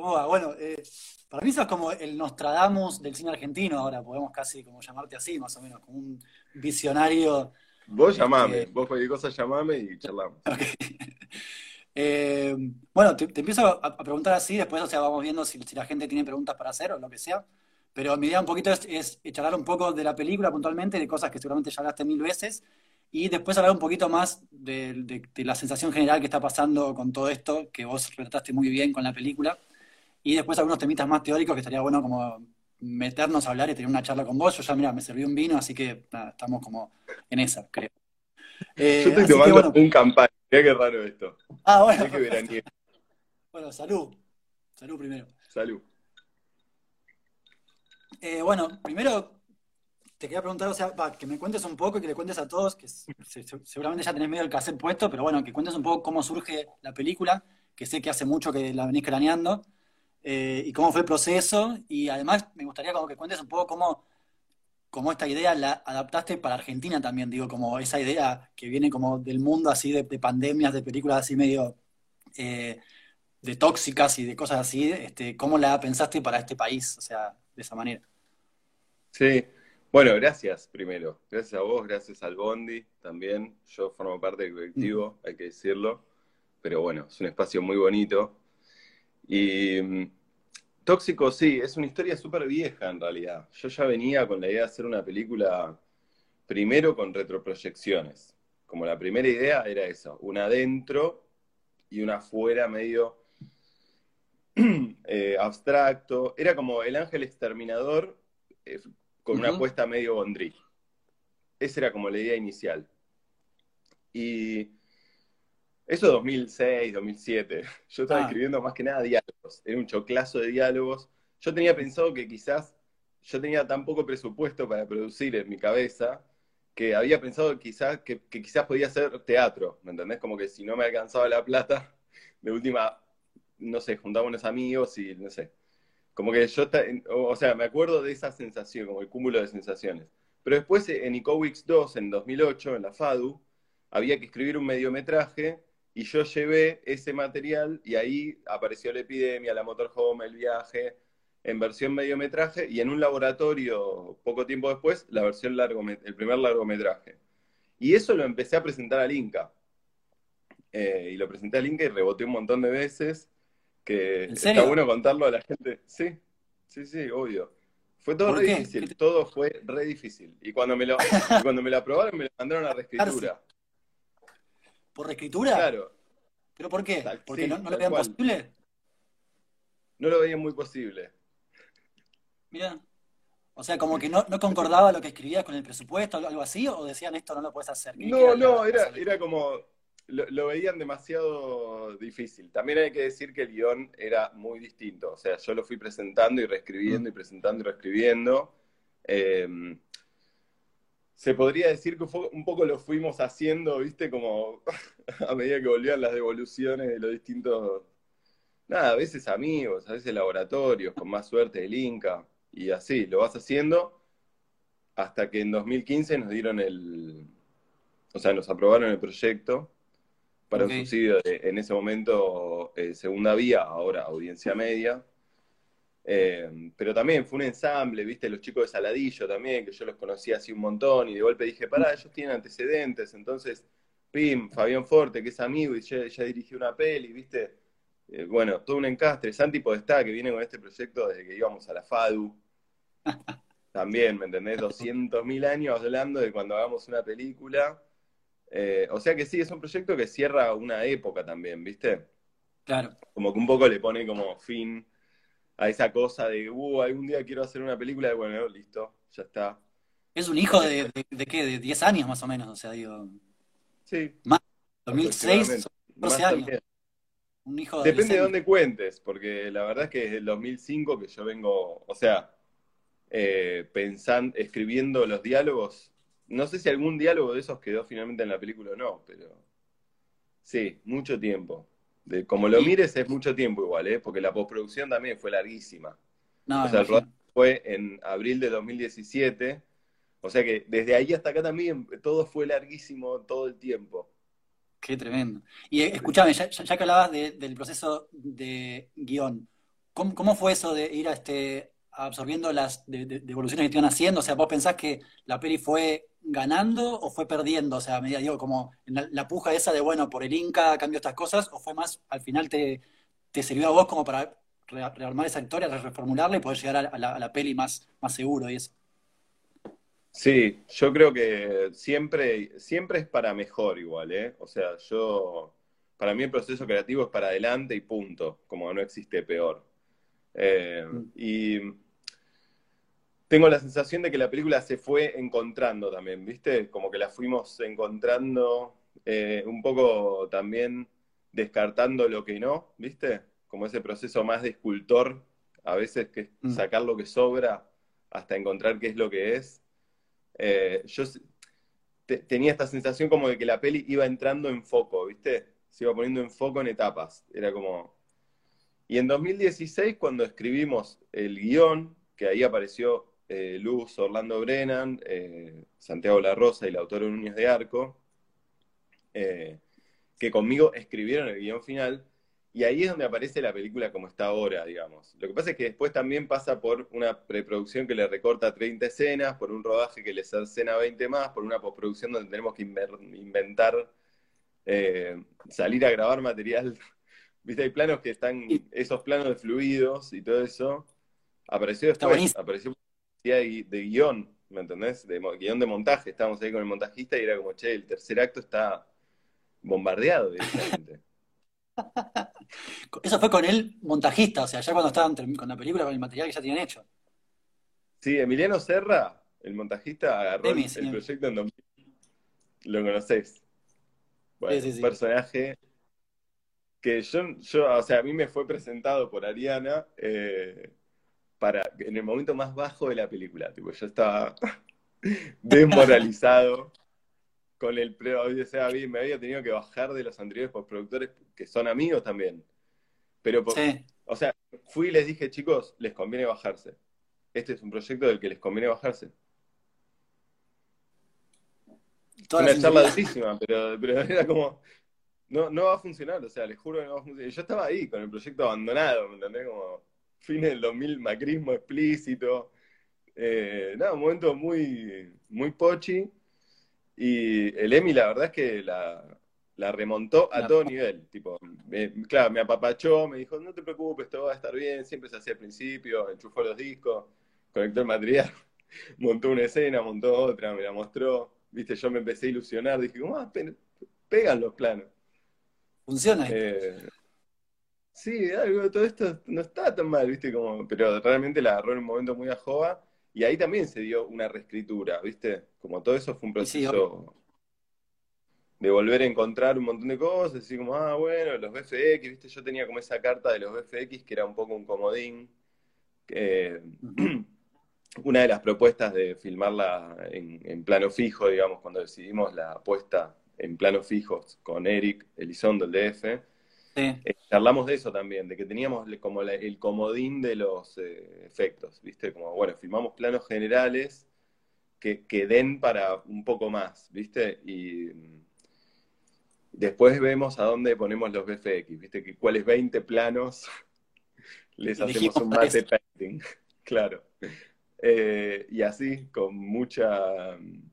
Bueno, eh, para mí sos como el Nostradamus del cine argentino ahora, podemos casi como llamarte así, más o menos, como un visionario. Vos este, llamame, vos cualquier cosa llamame y charlamos. ok. Eh, bueno, te, te empiezo a, a preguntar así, después, o sea, vamos viendo si, si la gente tiene preguntas para hacer o lo que sea. Pero mi idea un poquito es, es charlar un poco de la película puntualmente, de cosas que seguramente ya hablaste mil veces, y después hablar un poquito más de, de- de la sensación general que está pasando con todo esto, que vos retrataste muy bien con la película, y después algunos temitas más teóricos que estaría bueno como meternos a hablar y tener una charla con vos. Yo ya, mira, me serví un vino, así que nada, estamos como en esa, creo. Eh, Yo estoy tomando bueno, un campaña. Mirá qué raro esto. ah, bueno, que bueno, salud, salud primero. Salud. Eh, bueno, primero te quería preguntar, o sea, va, que me cuentes un poco y que le cuentes a todos, que se- se- seguramente ya tenés medio el cassette puesto, pero bueno, que cuentes un poco cómo surge la película, que sé que hace mucho que la venís craneando, eh, y cómo fue el proceso, y además me gustaría como que cuentes un poco cómo, cómo esta idea la adaptaste para Argentina también, digo, como esa idea que viene como del mundo así de, de pandemias, de películas así medio eh, de tóxicas y de cosas así, este, ¿cómo la pensaste para este país? O sea, de esa manera. Sí. Bueno, gracias primero. Gracias a vos, gracias al Bondi también. Yo formo parte del colectivo, hay que decirlo. Pero bueno, es un espacio muy bonito. Y mm, Tóxico, sí, es una historia súper vieja en realidad. Yo ya venía con la idea de hacer una película primero con retroproyecciones. Como la primera idea era eso, una adentro y una afuera medio eh, abstracto. Era como el ángel exterminador eh, con una apuesta medio Bondry. Esa era como la idea inicial. Y eso 2006, 2007. Yo estaba Ah, escribiendo más que nada diálogos. Era un choclazo de diálogos. Yo tenía pensado que quizás yo tenía tan poco presupuesto para producir en mi cabeza que había pensado quizás que, que quizás podía hacer teatro, ¿me entendés? Como que si no me alcanzaba la plata, de última, no sé, juntaba unos amigos y no sé. Como que yo, o sea, me acuerdo de esa sensación, como el cúmulo de sensaciones. Pero después en Icowix 2, en 2008, en la FADU, había que escribir un mediometraje y yo llevé ese material y ahí apareció la epidemia, la motorhome, el viaje, en versión mediometraje y en un laboratorio poco tiempo después, la versión el primer largometraje. Y eso lo empecé a presentar al Inca. Eh, y lo presenté al Inca y reboté un montón de veces, que ¿En está bueno contarlo a la gente. Sí, sí, sí, obvio. Fue todo ¿Por re difícil, todo fue re difícil. Y cuando me lo, cuando me lo aprobaron, me lo mandaron a reescritura. ¿Por reescritura? Claro, ¿Pero por qué? tal, ¿Porque sí, no, no lo veían cual. posible? No lo veía muy posible. Mira. O sea, como que no, no concordaba lo que escribías con el presupuesto, algo así, o decían esto no lo puedes hacer. ¿Qué, qué No, no, era, era como, lo, lo veían demasiado difícil. También hay que decir que el guion era muy distinto. O sea, yo lo fui presentando y reescribiendo y presentando y reescribiendo. Eh, se podría decir que fue- un poco lo fuimos haciendo, viste, como a medida que volvían las devoluciones de los distintos, nada, a veces amigos, a veces laboratorios, con más suerte el Inca, y así, lo vas haciendo hasta que en 2015 nos dieron el, o sea, nos aprobaron el proyecto para un subsidio de, en ese momento, eh, segunda vía, ahora audiencia media. Eh, pero también fue un ensamble, viste, los chicos de Saladillo también, que yo los conocía así un montón, y de golpe dije, pará, ellos tienen antecedentes, entonces, Pim, Fabián Forte, que es amigo y ya, ya dirigió una peli, viste, Eh, bueno, todo un encastre, Santi Podestá, que viene con este proyecto desde que íbamos a la FADU, también, ¿me entendés? 200.000 años hablando de cuando hagamos una película, Eh, o sea que sí, es un proyecto que cierra una época también, ¿viste? Claro. Como que un poco le pone como fin a esa cosa de, uh, algún día quiero hacer una película, y bueno, listo, ya está. Es un hijo de, de, de qué? De 10 años más o menos, o sea, digo, Sí, más, 2006, aproximadamente. son Más 14 años, también. un hijo Depende de dónde cuentes, porque la verdad es que desde el 2005 que yo vengo, o sea, eh, pensando, escribiendo los diálogos, no sé si algún diálogo de esos quedó finalmente en la película o no, pero sí, mucho tiempo. De, como lo mires es mucho tiempo igual, ¿eh? Porque la postproducción también fue larguísima. no, O sea, el rodaje fue en abril de 2017, o sea que desde ahí hasta acá también todo fue larguísimo todo el tiempo. Qué tremendo. Y eh, escúchame, ya, que hablabas de- del proceso de guion, ¿cómo, fue eso de ir a este, absorbiendo las devoluciones que te iban haciendo? O sea, ¿vos pensás que la peli fue ganando o fue perdiendo? O sea, a medida, digo, como la, puja esa de, bueno, por el Inca cambio estas cosas, o fue más, al final te, te sirvió a vos como para rearmar esa historia, reformularla y poder llegar a, la, peli más, más seguro y eso. Sí, yo creo que siempre, siempre es para mejor igual, ¿eh? O sea, yo, para mí el proceso creativo es para adelante y punto, como no existe peor. Eh, mm. y tengo la sensación de que la película se fue encontrando también, ¿viste? Como que la fuimos encontrando eh, un poco también descartando lo que no, ¿viste? como ese proceso más de escultor, a veces que es mm. sacar lo que sobra hasta encontrar qué es lo que es. Eh, yo tenía esta sensación como de que la peli iba entrando en foco, ¿viste? Se iba poniendo en foco en etapas. Era como... Y en 2016, cuando escribimos el guion, que ahí apareció eh, Luz, Orlando Brennan, eh, Santiago La Rosa y la autora Núñez de Arco, que conmigo escribieron el guion final, y ahí es donde aparece la película como está ahora, digamos. Lo que pasa es que después también pasa por una preproducción que le recorta 30 escenas, por un rodaje que le escena 20 más, por una postproducción donde tenemos que inventar, eh, salir a grabar material. Viste, hay planos que están, esos planos de fluidos y todo eso, apareció después, apareció de, de guion, ¿me entendés? De guion de montaje, estábamos ahí con el montajista y era como, che, el tercer acto está bombardeado directamente. Eso fue con el montajista, o sea, ya cuando estaban con la película, con el material que ya tenían hecho. Sí, Emiliano Serra, el montajista, agarró el, proyecto en 2000. Lo conocés. Bueno, un personaje que yo, yo, o sea, a mí me fue presentado por Ariana eh, para en el momento más bajo de la película. Tipo, yo estaba desmoralizado con el pre, o sea, me había tenido que bajar de los anteriores postproductores que son amigos también. Pero, o sea, fui y les dije, chicos, les conviene bajarse. Este es un proyecto del que les conviene bajarse. Una charla altísima, pero, pero, era como, no, no va a funcionar, o sea, les juro que no va a funcionar. Yo estaba ahí con el proyecto abandonado, ¿me entendés? Como fin del 2000, macrismo explícito. Eh, nada, un momento muy, muy pochi y el Emi, la verdad es que la, remontó a todo nivel. Tipo, claro, me apapachó, me dijo, no te preocupes, todo va a estar bien, siempre se hacía al principio, enchufó los discos, conectó el material, montó una escena, montó otra, me la mostró. Viste, yo me empecé a ilusionar, dije, ¿cómo ah, pegan los planos? Funciona. Eh, sí, algo, todo esto no está tan mal, viste, como, pero realmente la agarró en un momento muy a y ahí también se dio una reescritura, ¿viste? Como todo eso fue un proceso de volver a encontrar un montón de cosas, así como, ah, bueno, los BFX, ¿viste? Yo tenía como esa carta de los BFX que era un poco un comodín. una de las propuestas de filmarla en, plano fijo, digamos, cuando decidimos la apuesta en plano fijos con Eric Elizondo, el DF, eh, charlamos de eso también, de que teníamos como el comodín de los eh, efectos, ¿viste? Como, bueno, filmamos planos generales que, que, den para un poco más, ¿viste? Y mm, después vemos a dónde ponemos los VFX, ¿viste? Que cuáles 20 planos les hacemos un mate painting, claro. Eh, y así, con mucha, mm,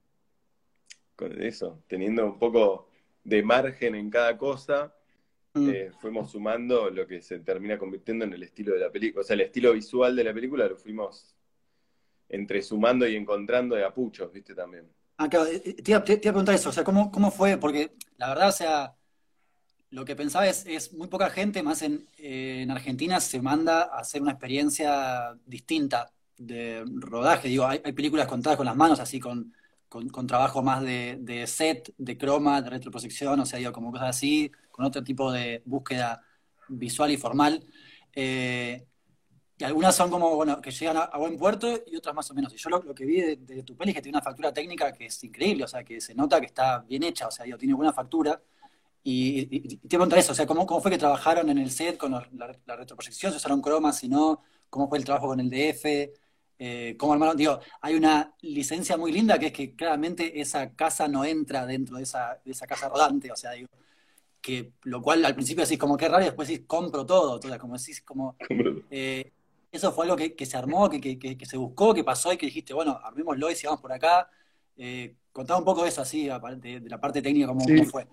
con eso, teniendo un poco de margen en cada cosa, Mm. Eh, fuimos sumando lo que se termina convirtiendo en el estilo de la película. O sea, el estilo visual de la película lo fuimos entre sumando y encontrando de apuchos, ¿viste? También. Ah, claro, eh, te iba, a preguntar eso, o sea, ¿cómo, ¿cómo fue? Porque la verdad, o sea, lo que pensaba es, es muy poca gente, más en, eh, en, Argentina, se manda a hacer una experiencia distinta de rodaje. Digo, hay, películas contadas con las manos, así con, con, trabajo más de, de, set, de croma, de retroposición, o sea, digo, como cosas así, con otro tipo de búsqueda visual y formal. Eh, y algunas son como, bueno, que llegan a, buen puerto y otras más o menos. Y yo lo, que vi de, tu peli es que tiene una factura técnica que es increíble, o sea, que se nota que está bien hecha, o sea, digo, tiene buena factura. Y, te pregunto eso, o sea, ¿cómo, ¿cómo, fue que trabajaron en el set con la, retroproyección? ¿Se usaron cromas? Si no, ¿cómo fue el trabajo con el DF? Eh, ¿Cómo armaron? Digo, hay una licencia muy linda que es que claramente esa casa no entra dentro de esa, de esa casa rodante, o sea, digo, que lo cual al principio decís como que raro y después decís compro todo, entonces como decís como... Eh, eso fue algo que, se armó, que, que, se buscó, que pasó y que dijiste, bueno, armémoslo y sigamos por acá. Eh, contaba un poco eso así, de, de la parte técnica, cómo, fue.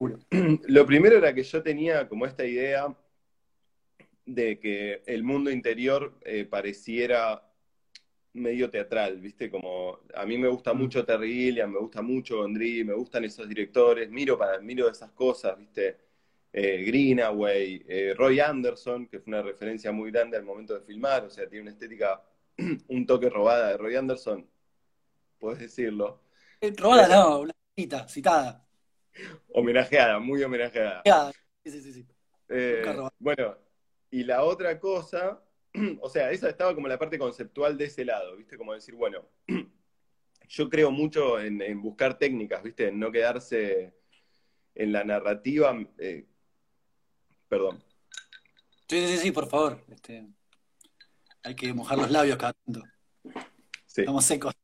Lo primero era que yo tenía como esta idea de que el mundo interior eh, pareciera medio teatral, ¿viste? Como a mí me gusta mm. mucho Terry Gilliam, me gusta mucho Gondry, me gustan esos directores, miro para miro esas cosas, ¿viste? Eh, Greenaway, eh, Roy Anderson, que fue una referencia muy grande al momento de filmar, o sea, tiene una estética, un toque robada de Roy Anderson, puedes decirlo. Eh, robada no, una cita, citada. Homenajeada, muy homenajeada. Sí, sí, sí. bueno, y la otra cosa o sea, esa estaba como la parte conceptual de ese lado, ¿viste? Como decir, bueno, yo creo mucho en, buscar técnicas, ¿viste? En no quedarse en la narrativa. Eh, perdón. Sí, sí, sí, por favor. Este, hay que mojar los labios cada tanto. Estamos secos.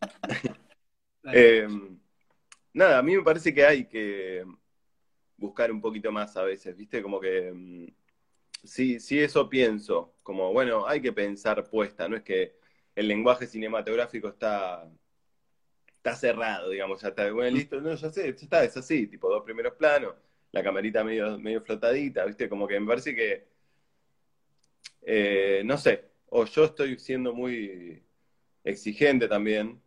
Eh, nada, a mí me parece que hay que buscar un poquito más a veces, ¿viste? Como que mm, sí, sí, eso pienso. Como, bueno, hay que pensar puesta, no es que el lenguaje cinematográfico está, está cerrado, digamos, ya está, bueno, listo, no, ya sé, ya está, es así, tipo dos primeros planos, la camarita medio, medio flotadita, ¿viste? Como que me parece que, eh, no sé, o yo estoy siendo muy exigente también,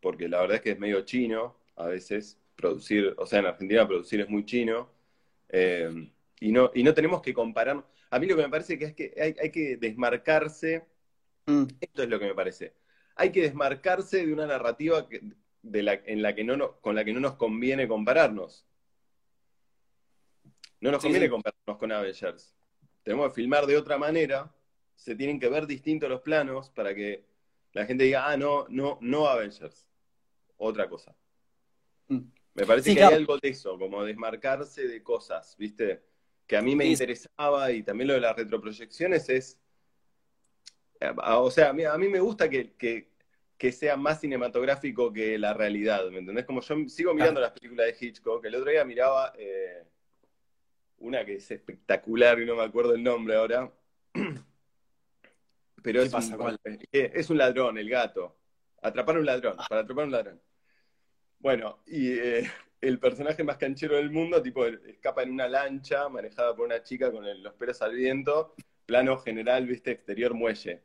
porque la verdad es que es medio chino a veces producir, o sea, en Argentina producir es muy chino, eh, y, no, y no tenemos que comparar a mí lo que me parece que es que hay, que desmarcarse, mm. esto es lo que me parece, hay que desmarcarse de una narrativa de la, en la que no, con la que no nos conviene compararnos. No nos conviene compararnos con Avengers. Tenemos que filmar de otra manera, se tienen que ver distintos los planos para que la gente diga, ah, no, no, no Avengers. Otra cosa. Mm. Me parece que hay algo de eso, como desmarcarse de cosas, ¿viste? Que a mí me interesaba y también lo de las retroproyecciones es, eh, o sea, a mí, a mí me gusta que, sea más cinematográfico que la realidad, ¿me entendés? Como yo sigo mirando las películas de Hitchcock, el otro día miraba eh, una que es espectacular y no me acuerdo el nombre ahora, pero es, un, eh, es un ladrón, el gato. Atrapar un ladrón, ah. para atrapar un ladrón. Bueno, y el personaje más canchero del mundo, tipo, escapa en una lancha manejada por una chica con los pelos al viento, plano general, viste, exterior muelle.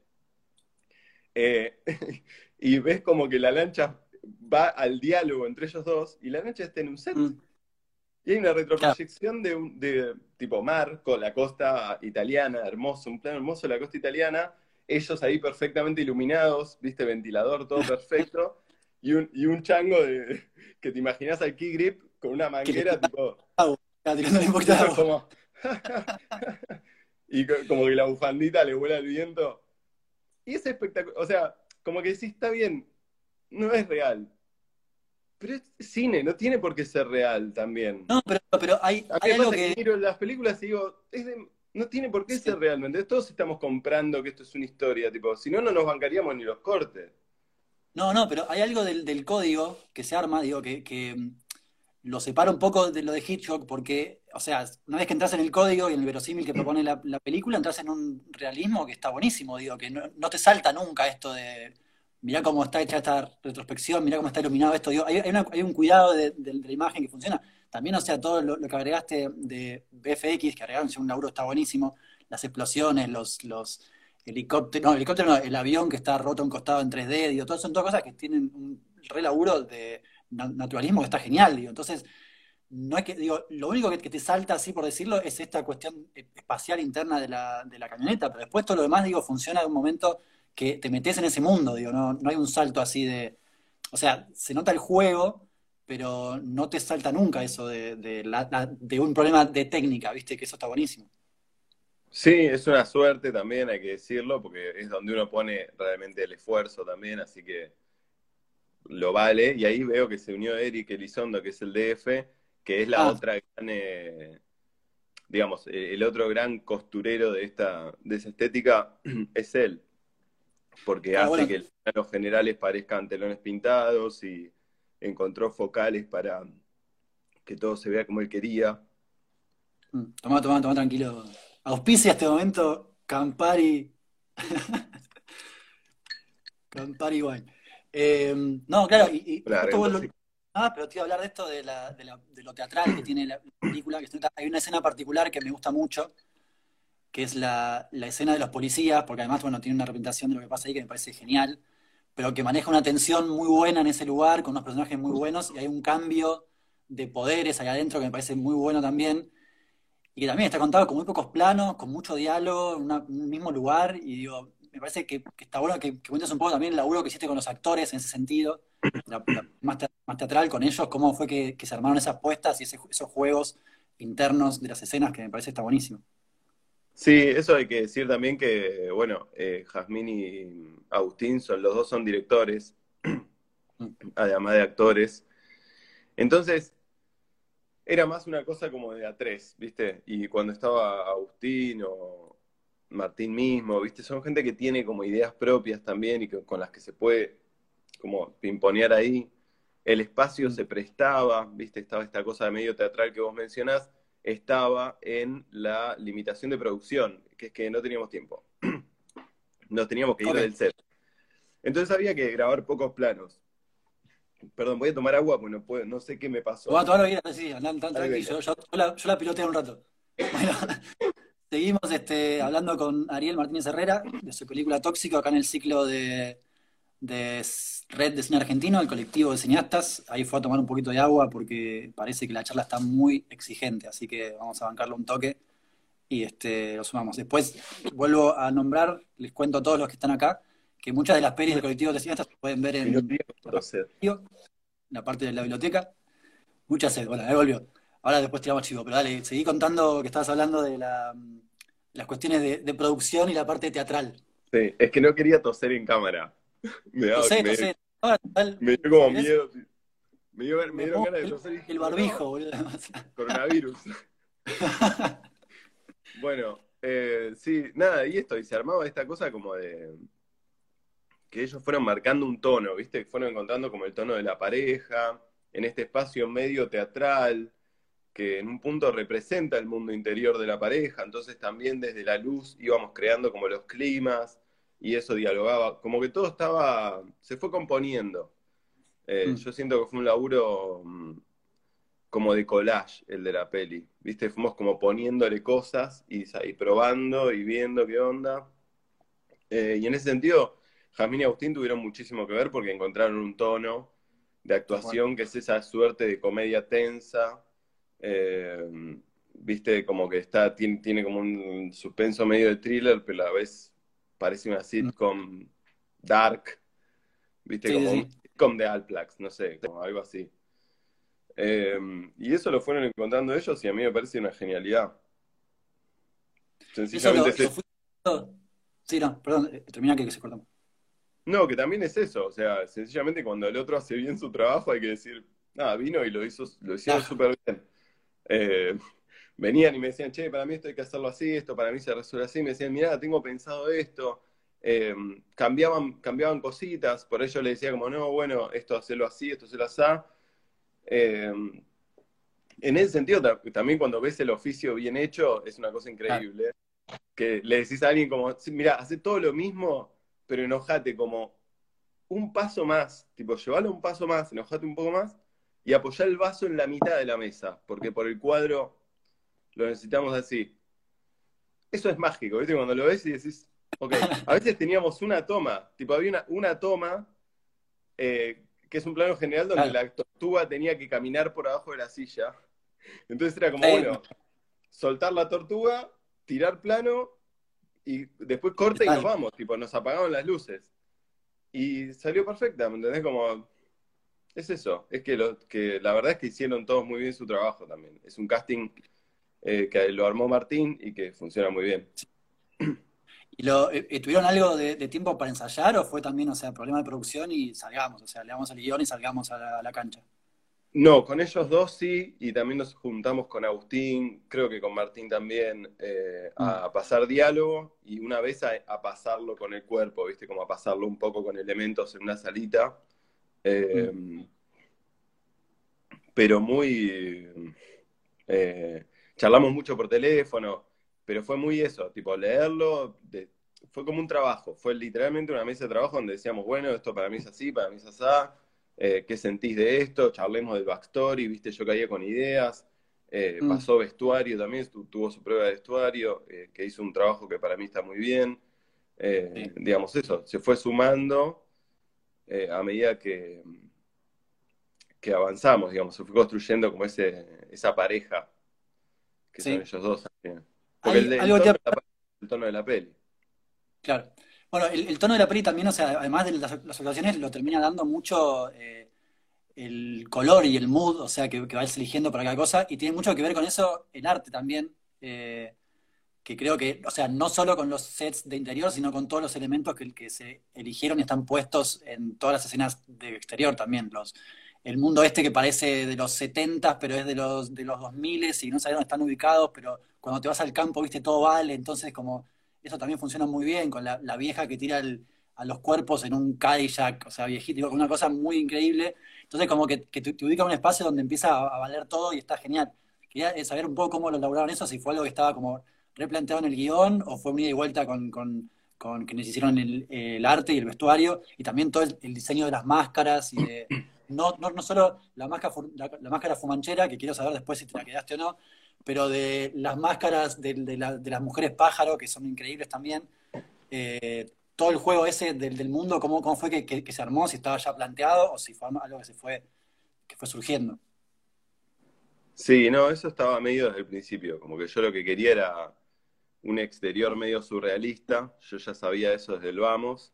Eh, y ves como que la lancha va al diálogo entre ellos dos y la lancha está en un set. Mm. Y hay una retroproyección de, de tipo mar, con la costa italiana, hermoso, un plano hermoso de la costa italiana, ellos ahí perfectamente iluminados, viste, ventilador, todo perfecto y un, y un chango de, que te imaginas al key grip con una manguera tipo. Como, y como que la bufandita le vuela el viento. Y es espectacular. O sea, como que sí está bien, no es real. Pero es cine, no tiene por qué ser real también. No, pero, pero hay, hay algo que... miro las películas y digo, no tiene por qué ser real, Todos estamos comprando que esto es una historia, tipo, si no, no nos bancaríamos ni los cortes. No, no, pero hay algo del, código que se arma, digo, que, mm, lo separa un poco de lo de Hitchcock, porque, o sea, una vez que entras en el código y en el verosímil que propone la, película, entras en un realismo que está buenísimo, digo, que no, te salta nunca esto de, mirá cómo está hecha esta retrospección, mirá cómo está iluminado esto, digo, hay, un cuidado de, la imagen que funciona. También, o sea, todo lo, que agregaste de BFX, que agregaron un laburo está buenísimo, las explosiones, los, los helicóptero, no, helicóptero no, el avión que está roto un costado en 3D, digo, todo son todas cosas que tienen un re laburo de naturalismo que está genial, digo. Entonces, no hay que, digo, lo único que, te salta así por decirlo es esta cuestión espacial interna de la, de la camioneta, pero después todo lo demás, digo, funciona de un momento que te metes en ese mundo, digo, no, no hay un salto así de. O sea, se nota el juego, pero no te salta nunca eso de, de un problema de técnica, ¿viste? Que eso está buenísimo. Sí, es una suerte también, hay que decirlo, porque es donde uno pone realmente el esfuerzo también, así que lo vale. Y ahí veo que se unió Eric Elizondo, que es el DF, que es la ah. otra gran, eh, digamos, eh, el otro gran costurero de esta, de esa estética es él, porque ah, hace que los generales parezcan telones pintados y encontró focales para que todo se vea como él quería. Mm, Tomá, tomá, tomá, tranquilo. Auspicia este momento Campari. Campari Wine. Eh, no, claro, y, y Claro, justo vos lo- entonces- Ah, pero te iba a hablar de esto de, la- de la- de lo teatral que tiene la película. Que hay una escena particular que me gusta mucho, que es la, la escena de los policías, porque además, bueno, tiene una representación de lo que pasa ahí que me parece genial, pero que maneja una tensión muy buena en ese lugar, con unos personajes muy buenos, y hay un cambio de poderes ahí adentro que me parece muy bueno también, y que también está contado con muy pocos planos, con mucho diálogo, en una- en un mismo lugar, y digo, me parece que, que está bueno que, que cuentes un poco también el laburo que hiciste con los actores en ese sentido, la- la- más, te- más teatral con ellos, cómo fue que, que se armaron esas puestas y ese- esos juegos internos de las escenas que me parece está buenísimo. Sí, eso hay que decir también que, bueno, eh, Jazmín y Agustín son, los dos son directores, además de actores. Entonces, era más una cosa como de a tres, ¿viste? Y cuando estaba Agustín o Martín mismo, ¿viste? Son gente que tiene como ideas propias también y que, con las que se puede como pimponear ahí. El espacio se prestaba, ¿viste? Estaba esta cosa de medio teatral que vos mencionás, estaba en la limitación de producción, que es que no teníamos tiempo. Nos teníamos que ir del set. Entonces había que grabar pocos planos. Perdón, voy a tomar agua porque no puedo, no sé qué me pasó. Tomá, tomá, bien, sí, andá, tan tranquilo, yo, yo la, yo la piloteo un rato. Bueno, seguimos este, hablando con Ariel Martínez Herrera de su película Tóxico, acá en el ciclo de, de Red de Cine Argentino, el colectivo de cineastas. Ahí fue a tomar un poquito de agua porque parece que la charla está muy exigente, así que vamos a bancarlo un toque y este, lo sumamos. Después vuelvo a nombrar, les cuento a todos los que están acá, que muchas de las pelis del colectivo de cineastas se pueden ver en hacer. la parte de la biblioteca. Mucha sed, bueno, ahí volvió. Ahora después tiramos chivo, pero dale, seguí contando que estabas hablando de la, las cuestiones de, de producción y la parte teatral. Sí, es que no quería toser en cámara. Me, daba- Tosé, me- tosé. Ahora, total, me dio como miedo. Me, dio, me Me dieron pongo ganas de toser el "No, barbijo, boludo. coronavirus. Bueno, eh, sí, nada, y esto, y se armaba esta cosa como de que ellos fueron marcando un tono, ¿viste? Fueron encontrando como el tono de la pareja, en este espacio medio teatral, que en un punto representa el mundo interior de la pareja, entonces también desde la luz íbamos creando como los climas, y eso dialogaba, como que todo estaba, se fue componiendo. Eh, Mm. Yo siento que fue un laburo mm, como de collage el de la peli, ¿viste? Fuimos como poniéndole cosas y, y probando y viendo qué onda. Eh, y en ese sentido, Jasmine y Agustín tuvieron muchísimo que ver porque encontraron un tono de actuación que es esa suerte de comedia tensa, eh, ¿viste? Como que está, tiene, tiene como un suspenso medio de thriller, pero a la vez parece una sitcom dark, ¿viste? Sí, como sí, un sitcom de Alplax, no sé, como algo así. Eh, y eso lo fueron encontrando ellos y a mí me parece una genialidad. Eso lo, Sencillamente es lo eso. fui... Sí, no, perdón, eh, termina que, que se cortó. No, que también es eso, o sea, sencillamente cuando el otro hace bien su trabajo hay que decir, nada, vino y lo hizo, lo hicieron Claro. súper bien. Eh, venían y me decían, che, para mí esto hay que hacerlo así, esto para mí se resuelve así, me decían, mirá, tengo pensado esto, Eh, cambiaban, cambiaban cositas, por ello le decía como, no, bueno, esto hacerlo así, esto hacerlo así. Eh, en ese sentido, ta- también cuando ves el oficio bien hecho, es una cosa increíble. Que le decís a alguien como, "Sí, mira, hace todo lo mismo, pero enojate como un paso más, tipo, llevalo un paso más, enojate un poco más y apoyá el vaso en la mitad de la mesa, porque por el cuadro lo necesitamos así. Eso es mágico, ¿viste? Cuando lo ves y decís, ok, a veces teníamos una toma, tipo, había una, una toma eh, que es un plano general donde Claro. la tortuga tenía que caminar por abajo de la silla. Entonces era como, bueno, soltar la tortuga, tirar plano y después corte y nos vamos, tipo, nos apagaban las luces. Y salió perfecta, ¿me entendés? Como, es eso, es que, lo, que la verdad es que hicieron todos muy bien su trabajo también. Es un casting eh, que lo armó Martín y que funciona muy bien. ¿Y lo, eh, eh, tuvieron algo de, de tiempo para ensayar o fue también, o sea, problema de producción y salgamos? O sea, le damos el guion y salgamos a la, a la cancha. No, con ellos dos sí, y también nos juntamos con Agustín, creo que con Martín también, eh, a pasar diálogo y una vez a, a pasarlo con el cuerpo, ¿viste? Como a pasarlo un poco con elementos en una salita. Eh, Pero muy... eh, charlamos mucho por teléfono, pero fue muy eso, tipo leerlo, fue como un trabajo, fue literalmente una mesa de trabajo donde decíamos, bueno, esto para mí es así, para mí es así, eh, ¿qué sentís de esto? Charlemos del backstory, viste, yo caía con ideas, eh, mm. pasó vestuario también, tuvo su prueba de vestuario, eh, que hizo un trabajo que para mí está muy bien, digamos eso, se fue sumando a medida que, que avanzamos, digamos, se fue construyendo como ese, esa pareja que son ellos dos. Porque el, tono de la peli. Claro. Bueno, el, tono de la peli también, o sea, además de las, actuaciones, lo termina dando mucho eh, el color y el mood, o sea, que, que vas eligiendo para cada cosa, y tiene mucho que ver con eso el arte también, eh, que creo que, o sea, no solo con los sets de interior, sino con todos los elementos que, que se eligieron y están puestos en todas las escenas de exterior también, los el mundo este que parece de los 70, pero es de los, de los 2000 y no sabes dónde están ubicados, pero cuando te vas al campo, viste, todo vale, entonces como eso también funciona muy bien con la, vieja que tira a los cuerpos en un Cadillac, o sea, viejito, una cosa muy increíble. Entonces como que, te, ubica en un espacio donde empieza a, valer todo y está genial. Quería saber un poco cómo lo elaboraron eso, si fue algo que estaba como replanteado en el guion o fue un ida y vuelta con, con, con quienes hicieron el, arte y el vestuario y también todo el diseño de las máscaras y de no, no, no solo la máscara, la, máscara fumanchera, que quiero saber después si te la quedaste o no, pero de las máscaras de, de, las mujeres pájaro, que son increíbles también. Eh, todo el juego ese del, mundo, ¿cómo, cómo fue que, se armó? Si estaba ya planteado o si fue algo que se fue, que fue surgiendo. Sí, no, eso estaba medio desde el principio, como que yo lo que quería era un exterior medio surrealista, yo ya sabía eso desde el vamos,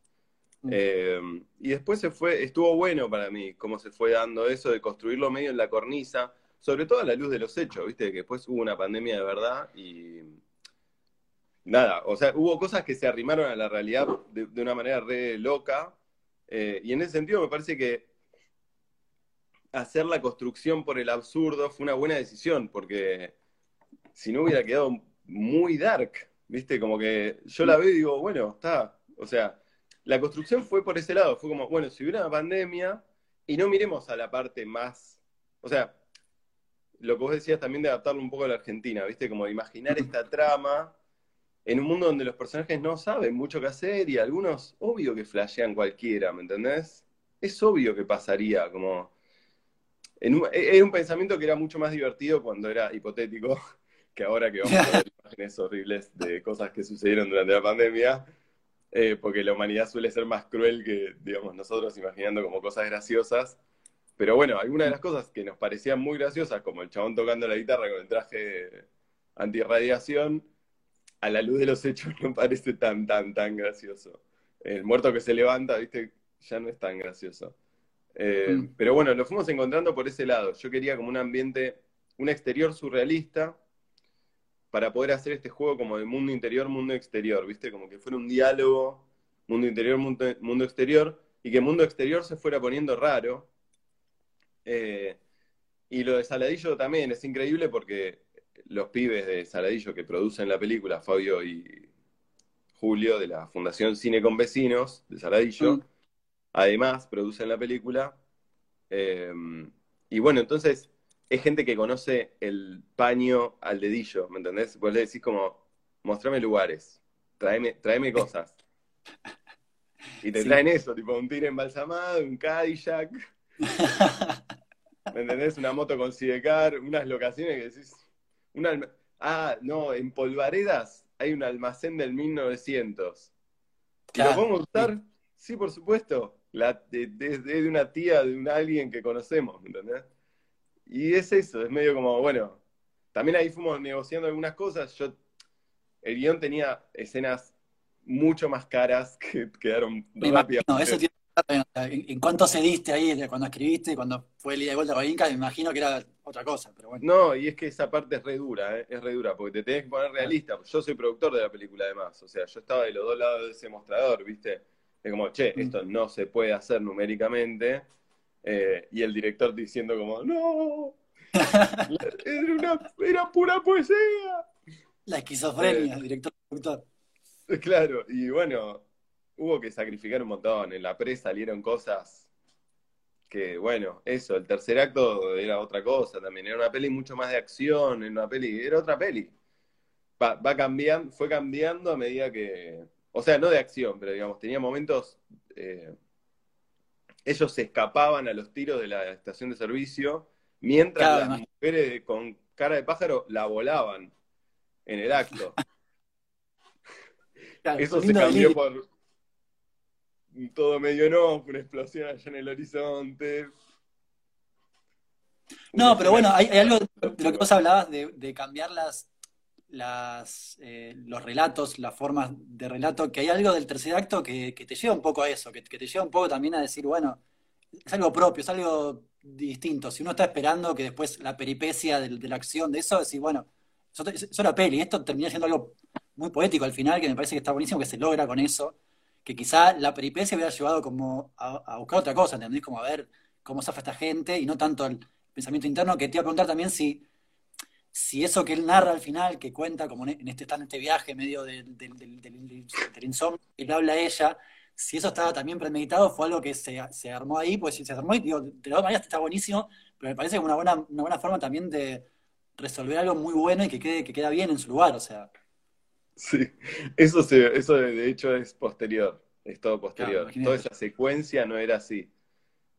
eh, y después se fue, estuvo bueno para mí cómo se fue dando eso de construirlo medio en la cornisa, sobre todo a la luz de los hechos, viste, que después hubo una pandemia de verdad y nada, o sea, hubo cosas que se arrimaron a la realidad de, una manera re loca, eh, y en ese sentido me parece que hacer la construcción por el absurdo fue una buena decisión, porque si no hubiera quedado muy dark, viste, como que yo la veo y digo, bueno, está, o sea, la construcción fue por ese lado, fue como, bueno, si hubiera una pandemia, y no miremos a la parte más, o sea, lo que vos decías también de adaptarlo un poco a la Argentina, ¿viste? Como de imaginar esta trama en un mundo donde los personajes no saben mucho qué hacer y algunos, obvio que flashean cualquiera, ¿me entendés? Es obvio que pasaría, como... En un, e, era un pensamiento que era mucho más divertido cuando era hipotético que ahora que vamos a ver imágenes horribles de cosas que sucedieron durante la pandemia. Eh, porque la humanidad suele ser más cruel que, digamos, nosotros imaginando como cosas graciosas. Pero bueno, algunas de las cosas que nos parecían muy graciosas, como el chabón tocando la guitarra con el traje antirradiación, a la luz de los hechos no parece tan, tan, tan gracioso. El muerto que se levanta, viste, ya no es tan gracioso. Eh, mm. Pero bueno, lo fuimos encontrando por ese lado. Yo quería como un ambiente, un exterior surrealista, para poder hacer este juego como de mundo interior, mundo exterior, ¿viste? Como que fuera un diálogo, mundo interior, mundo, exterior, y que el mundo exterior se fuera poniendo raro. Eh, y lo de Saladillo también es increíble porque los pibes de Saladillo que producen la película, Fabio y Julio, de la Fundación Cine con Vecinos de Saladillo, mm. además producen la película. Eh, y bueno, entonces es gente que conoce el paño al dedillo, ¿me entendés? Vos le decís como, mostrame lugares, tráeme, tráeme cosas. Y te traen eso, tipo un tigre embalsamado, un Cadillac. ¿Me entendés? Una moto con Sidecar, unas locaciones que decís. ah, no, en Polvaredas hay un almacén del 1900. ¿Y lo podemos usar? Sí, por supuesto. La, de, de, una tía, de un alguien que conocemos, ¿me entendés? Y es eso, es medio como, bueno, también ahí fuimos negociando algunas cosas. Yo, el guion tenía escenas mucho más caras que quedaron rápidas. No, eso tiene en, en cuánto cediste ahí cuando escribiste, cuando fue el día de vuelta con Inca, me imagino que era otra cosa, pero bueno. No, y es que esa parte es re dura, ¿eh? es re dura, porque te tenés que poner realista. Yo soy productor de la película además, o sea, yo estaba de los dos lados de ese mostrador, ¿viste? Es como, che, esto no se puede hacer numéricamente, eh, y el director diciendo como, no, era, pura poesía. La esquizofrenia, el director productor. Claro, y bueno, hubo que sacrificar un montón. En la pre salieron cosas que, bueno, eso, el tercer acto era otra cosa también, era una peli mucho más de acción, era una peli, era otra peli. Va, va cambiando, fue cambiando a medida que, o sea, no de acción, pero digamos, tenía momentos, eh, ellos se escapaban a los tiros de la estación de servicio, mientras las mujeres con cara de pájaro la volaban en el acto. Eso se cambió por todo medio no, una explosión allá en el horizonte. No, pero bueno, hay, algo de lo que vos hablabas de, cambiar las, las eh, los relatos, las formas de relato, que hay algo del tercer acto que, te lleva un poco a eso, que, te lleva un poco también a decir, bueno, es algo propio, es algo distinto. Si uno está esperando que después la peripecia de, la acción de eso, decir, bueno, eso, es era peli, esto termina siendo algo muy poético al final, que me parece que está buenísimo que se logra con eso, que quizá la peripecia hubiera llevado como a, buscar otra cosa, ¿entendés? Como a ver cómo zafa esta gente y no tanto el pensamiento interno, que te iba a preguntar también si, si eso que él narra al final, que cuenta como en este, está en este viaje medio del, del, del, insomnio, y le habla a ella, si eso estaba también premeditado, fue algo que se, armó ahí, pues si se armó, y digo, de todas maneras está buenísimo, pero me parece una buena, una buena forma también de resolver algo muy bueno y que quede, que queda bien en su lugar, o sea. Sí, eso, se, eso de hecho es posterior, es todo posterior. Toda esa secuencia no era así.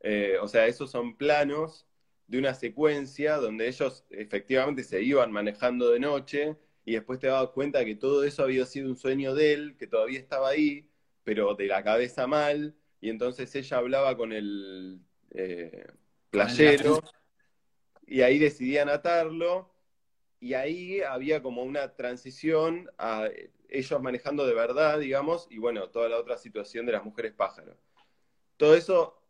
Eh, o sea, esos son planos de una secuencia donde ellos efectivamente se iban manejando de noche y después te dabas cuenta que todo eso había sido un sueño de él, que todavía estaba ahí, pero de la cabeza mal, y entonces ella hablaba con el eh, playero y ahí decidían atarlo y ahí había como una transición a ellos manejando de verdad, digamos, y bueno, toda la otra situación de las mujeres pájaros. Todo eso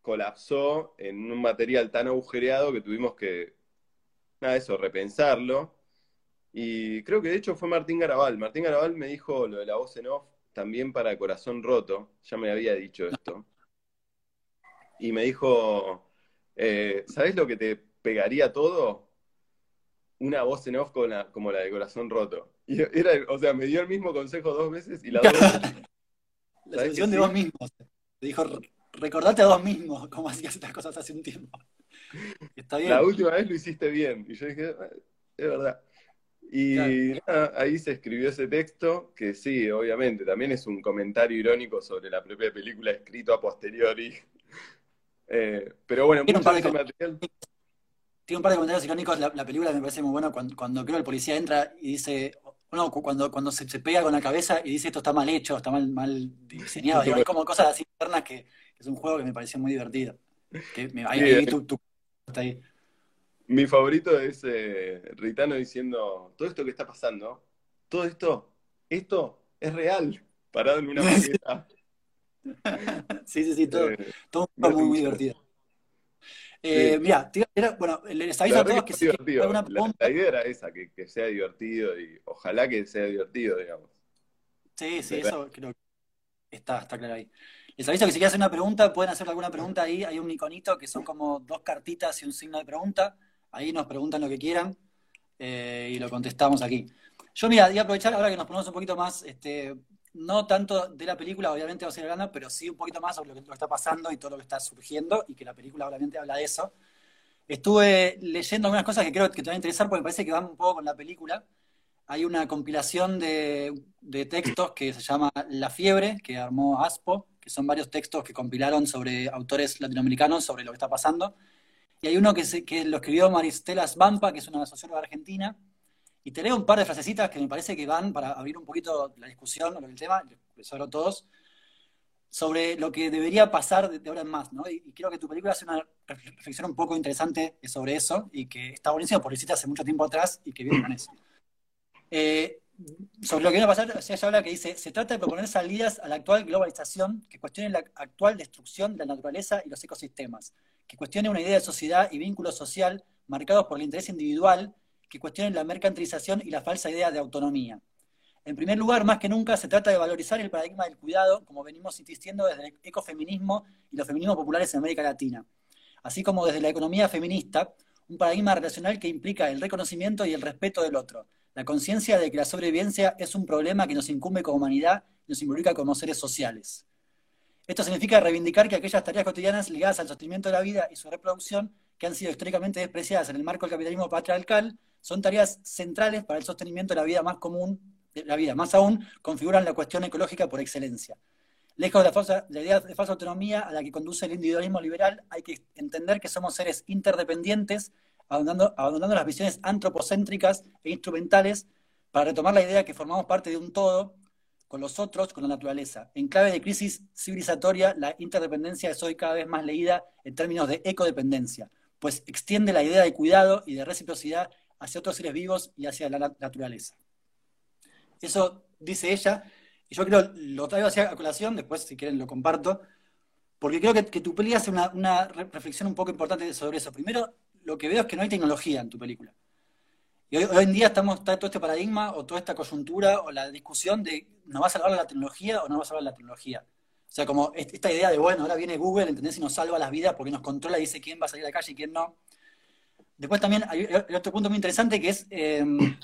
colapsó en un material tan agujereado que tuvimos que, nada, eso, repensarlo. Y creo que de hecho fue Martín Garabal. Martín Garabal me dijo lo de la voz en off también para Corazón Roto, ya me había dicho esto. Y me dijo, eh, ¿sabes lo que te pegaría todo? Una voz en off como la de Corazón Roto. Y era, o sea, me dio el mismo consejo dos veces y la dos La solución de vos mismos. Te dijo, recordate a vos mismos cómo hacías estas cosas hace un tiempo. Está bien. La última vez lo hiciste bien. Y yo dije, ah, es verdad. Y ahí se escribió ese texto, que sí, obviamente, también es un comentario irónico sobre la propia película escrito a posteriori. Eh, pero bueno, mucho de ese material tiene un par de comentarios irónicos. La, película me parece muy buena cuando, cuando creo el policía entra y dice, cuando, cuando se, pega con la cabeza y dice esto está mal hecho, está mal, mal diseñado. hay como cosas así internas que, es un juego que me pareció muy divertido. Que ahí, ahí. Mi favorito es eh, Ritano diciendo, todo esto que está pasando, todo esto, esto es real, parado en una maqueta. sí, sí, sí, todo, eh, todo muy, muy divertido. Eh, Mira, bueno, les aviso a todos que si alguna pregunta. La, idea era esa, que, sea divertido y ojalá que sea divertido, digamos. Sí, sí, eso creo que está, está claro ahí. Les aviso que si quieren hacer una pregunta, pueden hacer alguna pregunta ahí. Hay un iconito que son como dos cartitas y un signo de pregunta. Ahí nos preguntan lo que quieran eh, y lo contestamos aquí. Yo, mira, voy a aprovechar ahora que nos ponemos un poquito más este, no tanto de la película, obviamente va a ser grande, pero sí un poquito más sobre lo que, está pasando y todo lo que está surgiendo, y que la película obviamente habla de eso. Estuve leyendo algunas cosas que creo que te van a interesar porque me parece que van un poco con la película. Hay una compilación de, textos que se llama La Fiebre, que armó Aspo, que son varios textos que compilaron sobre autores latinoamericanos sobre lo que está pasando. Y hay uno que, que lo escribió Maristela Svampa, que es una socióloga argentina, y te leo un par de frasecitas que me parece que van para abrir un poquito la discusión sobre el tema, a todos, sobre lo que debería pasar de, ahora en más, ¿no? Y, creo que tu película hace una reflexión un poco interesante sobre eso y que está buenísimo porque hiciste hace mucho tiempo atrás y que viene con eso. Eh, sobre lo que viene a pasar, se habla que dice, se trata de proponer salidas a la actual globalización que cuestione la actual destrucción de la naturaleza y los ecosistemas, que cuestione una idea de sociedad y vínculo social marcados por el interés individual que cuestionen la mercantilización y la falsa idea de autonomía. En primer lugar, más que nunca, se trata de valorizar el paradigma del cuidado, como venimos insistiendo desde el ecofeminismo y los feminismos populares en América Latina, así como desde la economía feminista, un paradigma relacional que implica el reconocimiento y el respeto del otro, la conciencia de que la sobrevivencia es un problema que nos incumbe como humanidad y nos involucra como seres sociales. Esto significa reivindicar que aquellas tareas cotidianas ligadas al sostenimiento de la vida y su reproducción, que han sido históricamente despreciadas en el marco del capitalismo patriarcal, son tareas centrales para el sostenimiento de la vida más común, de la vida. Más aún, configuran la cuestión ecológica por excelencia. Lejos de la, idea de falsa autonomía a la que conduce el individualismo liberal, hay que entender que somos seres interdependientes, abandonando, abandonando las visiones antropocéntricas e instrumentales para retomar la idea que formamos parte de un todo con los otros, con la naturaleza. En clave de crisis civilizatoria, la interdependencia es hoy cada vez más leída en términos de ecodependencia, pues extiende la idea de cuidado y de reciprocidad hacia otros seres vivos y hacia la naturaleza. Eso dice ella, y yo creo, lo traigo hacia a colación, después si quieren lo comparto, porque creo que, tu película hace una, una, reflexión un poco importante sobre eso. Primero, lo que veo es que no hay tecnología en tu película. Y hoy, en día estamos, está todo este paradigma o toda esta coyuntura o la discusión de ¿nos va a salvar la tecnología o no va a salvar la tecnología? O sea, como esta idea de, bueno, ahora viene Google, ¿entendés? Y nos salva las vidas porque nos controla y dice quién va a salir a la calle y quién no. Después también hay otro punto muy interesante que es em,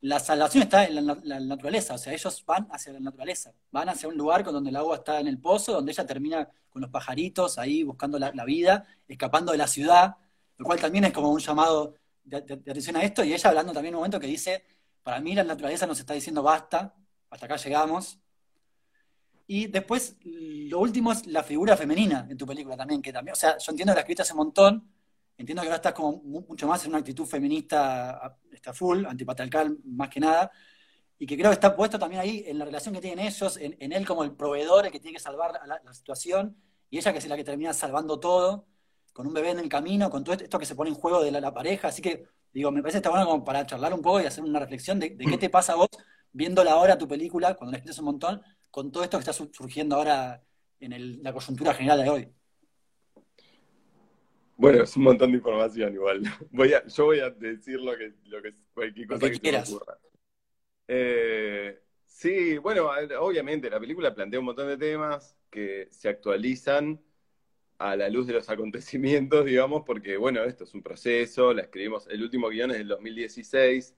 la salvación está en la, naturaleza, o sea, ellos van hacia la naturaleza, van hacia un lugar donde el agua está en el pozo, donde ella termina con los pajaritos ahí buscando la, vida, escapando de la ciudad, lo cual también es como un llamado de, atención a esto, y ella hablando también en un momento que dice, para mí la naturaleza nos está diciendo basta, hasta acá llegamos. Y después, lo último es la figura femenina en tu película también, que también, o sea, yo entiendo que la escrita hace un montón, entiendo que ahora estás como mucho más en una actitud feminista, está full, antipatriarcal más que nada, y que creo que está puesto también ahí en la relación que tienen ellos, en, él como el proveedor, el que tiene que salvar la, situación, y ella que es la que termina salvando todo, con un bebé en el camino, con todo esto que se pone en juego de la, pareja, así que digo, me parece que está bueno como para charlar un poco y hacer una reflexión de, qué te pasa a vos viéndola ahora tu película, cuando la un montón, con todo esto que está surgiendo ahora en la coyuntura general de hoy. Bueno, es un montón de información igual. Voy a, yo voy a decir lo que, lo que cualquier cosa que, te ocurra. Eh, sí, bueno, obviamente la película plantea un montón de temas que se actualizan a la luz de los acontecimientos, digamos, porque, bueno, esto es un proceso, la escribimos, el último guion es del 2016,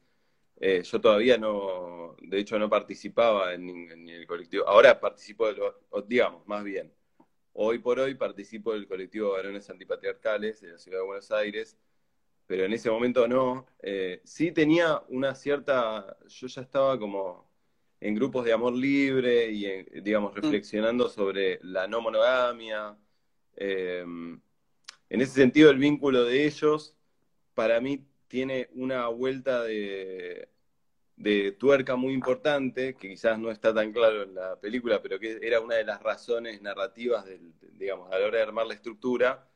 eh, yo todavía no, de hecho no participaba en, en, el colectivo, ahora participo de lo, digamos, más bien, Hoy por hoy participo del colectivo de varones antipatriarcales de la ciudad de Buenos Aires, pero en ese momento no. Eh, sí tenía una cierta, yo ya estaba como en grupos de amor libre y, digamos, mm. reflexionando sobre la no monogamia. Em, en ese sentido, el vínculo de ellos, para mí, tiene una vuelta de, de tuerca muy importante, que quizás no está tan claro en la película, pero que era una de las razones narrativas, del, digamos, a la hora de armar la estructura,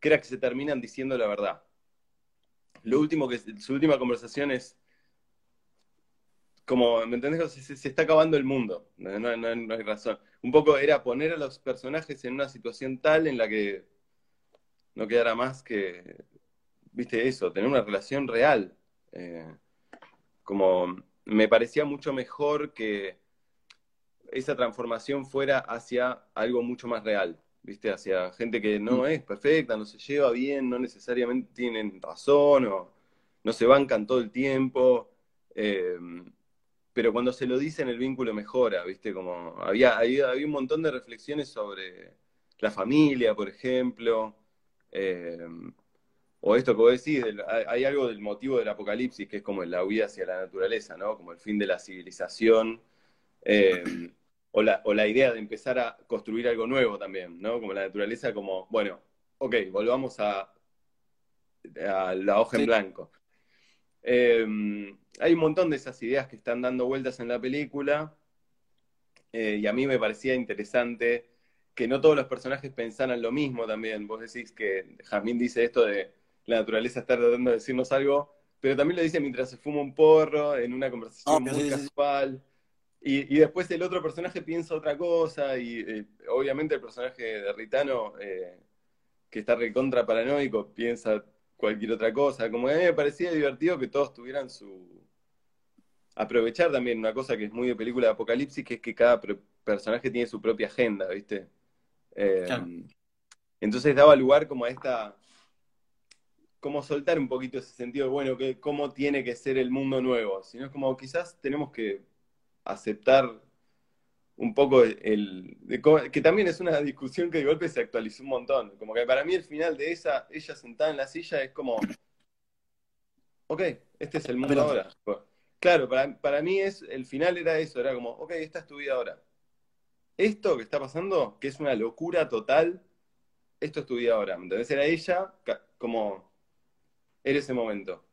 que era que se terminan diciendo la verdad. Lo último que, su última conversación es, como, ¿me entendés? Se, está acabando el mundo, no, hay razón. Un poco era poner a los personajes en una situación tal en la que no quedara más que, viste, eso, tener una relación real. Eh, como me parecía mucho mejor que esa transformación fuera hacia algo mucho más real, ¿viste? Hacia gente que no mm. es perfecta, no se lleva bien, no necesariamente tienen razón o no se bancan todo el tiempo. Em, pero cuando se lo dicen el vínculo mejora, ¿viste? Como había, había, un montón de reflexiones sobre la familia, por ejemplo. Em, o esto que vos decís, hay algo del motivo del apocalipsis, que es como la huida hacia la naturaleza, ¿no? Como el fin de la civilización, eh, o, la, o, la, idea de empezar a construir algo nuevo también, ¿no? Como la naturaleza, como, bueno, ok, volvamos a, a la hoja en blanco. Eh, hay un montón de esas ideas que están dando vueltas en la película, eh, y a mí me parecía interesante que no todos los personajes pensaran lo mismo también. Vos decís que Jamín dice esto de la naturaleza está tratando de decirnos algo, pero también lo dice mientras se fuma un porro, en una conversación muy casual. Y, después el otro personaje piensa otra cosa, y eh, obviamente el personaje de Ritano, eh, que está recontra paranoico, piensa cualquier otra cosa. Como a mí me parecía divertido que todos tuvieran su. Aprovechar también una cosa que es muy de película de apocalipsis, que es que cada personaje tiene su propia agenda, ¿viste? Eh, entonces daba lugar como a esta como soltar un poquito ese sentido de, bueno, que cómo tiene que ser el mundo nuevo, sino es como quizás tenemos que aceptar un poco el, que también es una discusión que de golpe se actualizó un montón. Como que para mí el final de esa, ella sentada en la silla es como, ok, este es el mundo ahora. Claro, para, para mí es, el final era eso, era como, ok, esta es tu vida ahora. Esto que está pasando, que es una locura total, esto es tu vida ahora. Entonces era ella como, era ese momento.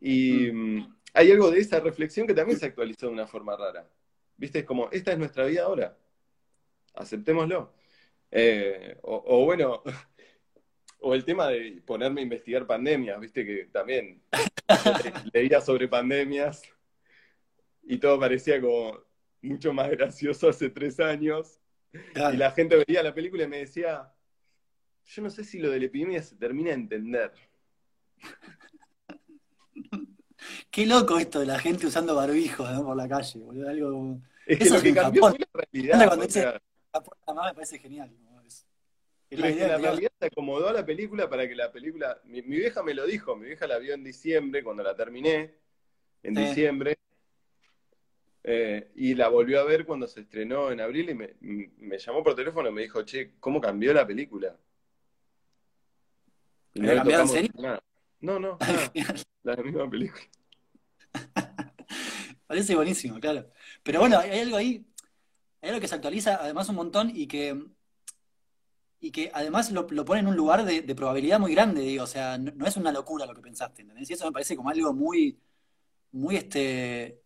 Y mm. Mm, hay algo de esa reflexión que también se actualizó de una forma rara. ¿Viste? Es como, esta es nuestra vida ahora. Aceptémoslo. Eh, o, bueno, o el tema de ponerme a investigar pandemias, ¿viste? Que también leía sobre pandemias y todo parecía como mucho más gracioso hace tres años. Y la gente veía la película y me decía, yo no sé si lo de la epidemia se termina de entender. Qué loco esto de la gente usando barbijos por la calle, boludo. Algo es que lo que cambió fue la realidad. Cuando dice me parece genial. Es la, idea, la realidad se acomodó a la película para que la película. Mi, vieja me lo dijo, mi vieja la vio en diciembre, cuando la terminé, en diciembre. Eh, y la volvió a ver cuando se estrenó en abril y me, me, llamó por teléfono y me dijo, che, ¿cómo cambió la película? Y no en serio? No, no, la misma película. Parece buenísimo, claro. Pero bueno, hay algo ahí, hay algo que se actualiza además un montón y que, y que además lo, pone en un lugar de, probabilidad muy grande, digo, o sea, no, es una locura lo que pensaste, ¿entendés? Y eso me parece como algo muy, muy este,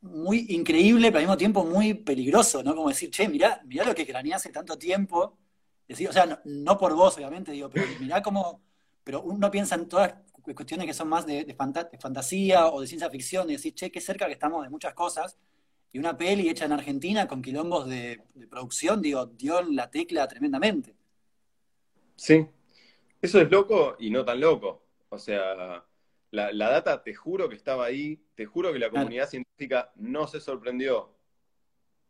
muy increíble, pero al mismo tiempo muy peligroso, ¿no? Como decir, che, mirá, mirá lo que craneé hace tanto tiempo, decir, o sea, no, por vos, obviamente, digo, pero mirá cómo, pero uno piensa en todas cuestiones que son más de, fantasía o de ciencia ficción, y decir, che, qué cerca que estamos de muchas cosas, y una peli hecha en Argentina con quilombos de, producción, digo, dio la tecla tremendamente. Sí, eso es loco y no tan loco. O sea, la, data, te juro que estaba ahí, te juro que la comunidad científica no se sorprendió.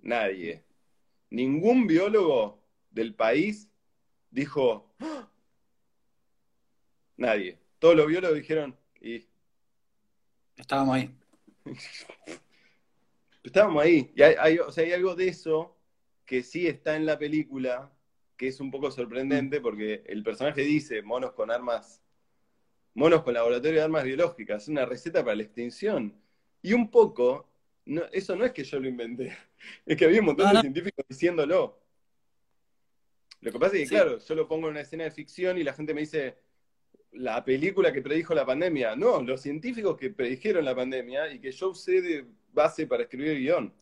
Nadie. Ningún biólogo del país dijo, ¡Ah! Nadie todos los biólogos dijeron, y... Estábamos ahí. Estábamos ahí. Y hay, o sea, hay algo de eso que sí está en la película, que es un poco sorprendente, mm. porque el personaje dice monos con armas, monos con laboratorio de armas biológicas, una receta para la extinción. Y un poco, eso no es que yo lo inventé, es que había un montón de científicos diciéndolo. Lo que pasa es que, claro, yo lo pongo en una escena de ficción y la gente me dice, la película que predijo la pandemia. No, los científicos que predijeron la pandemia y que yo usé de base para escribir el guion.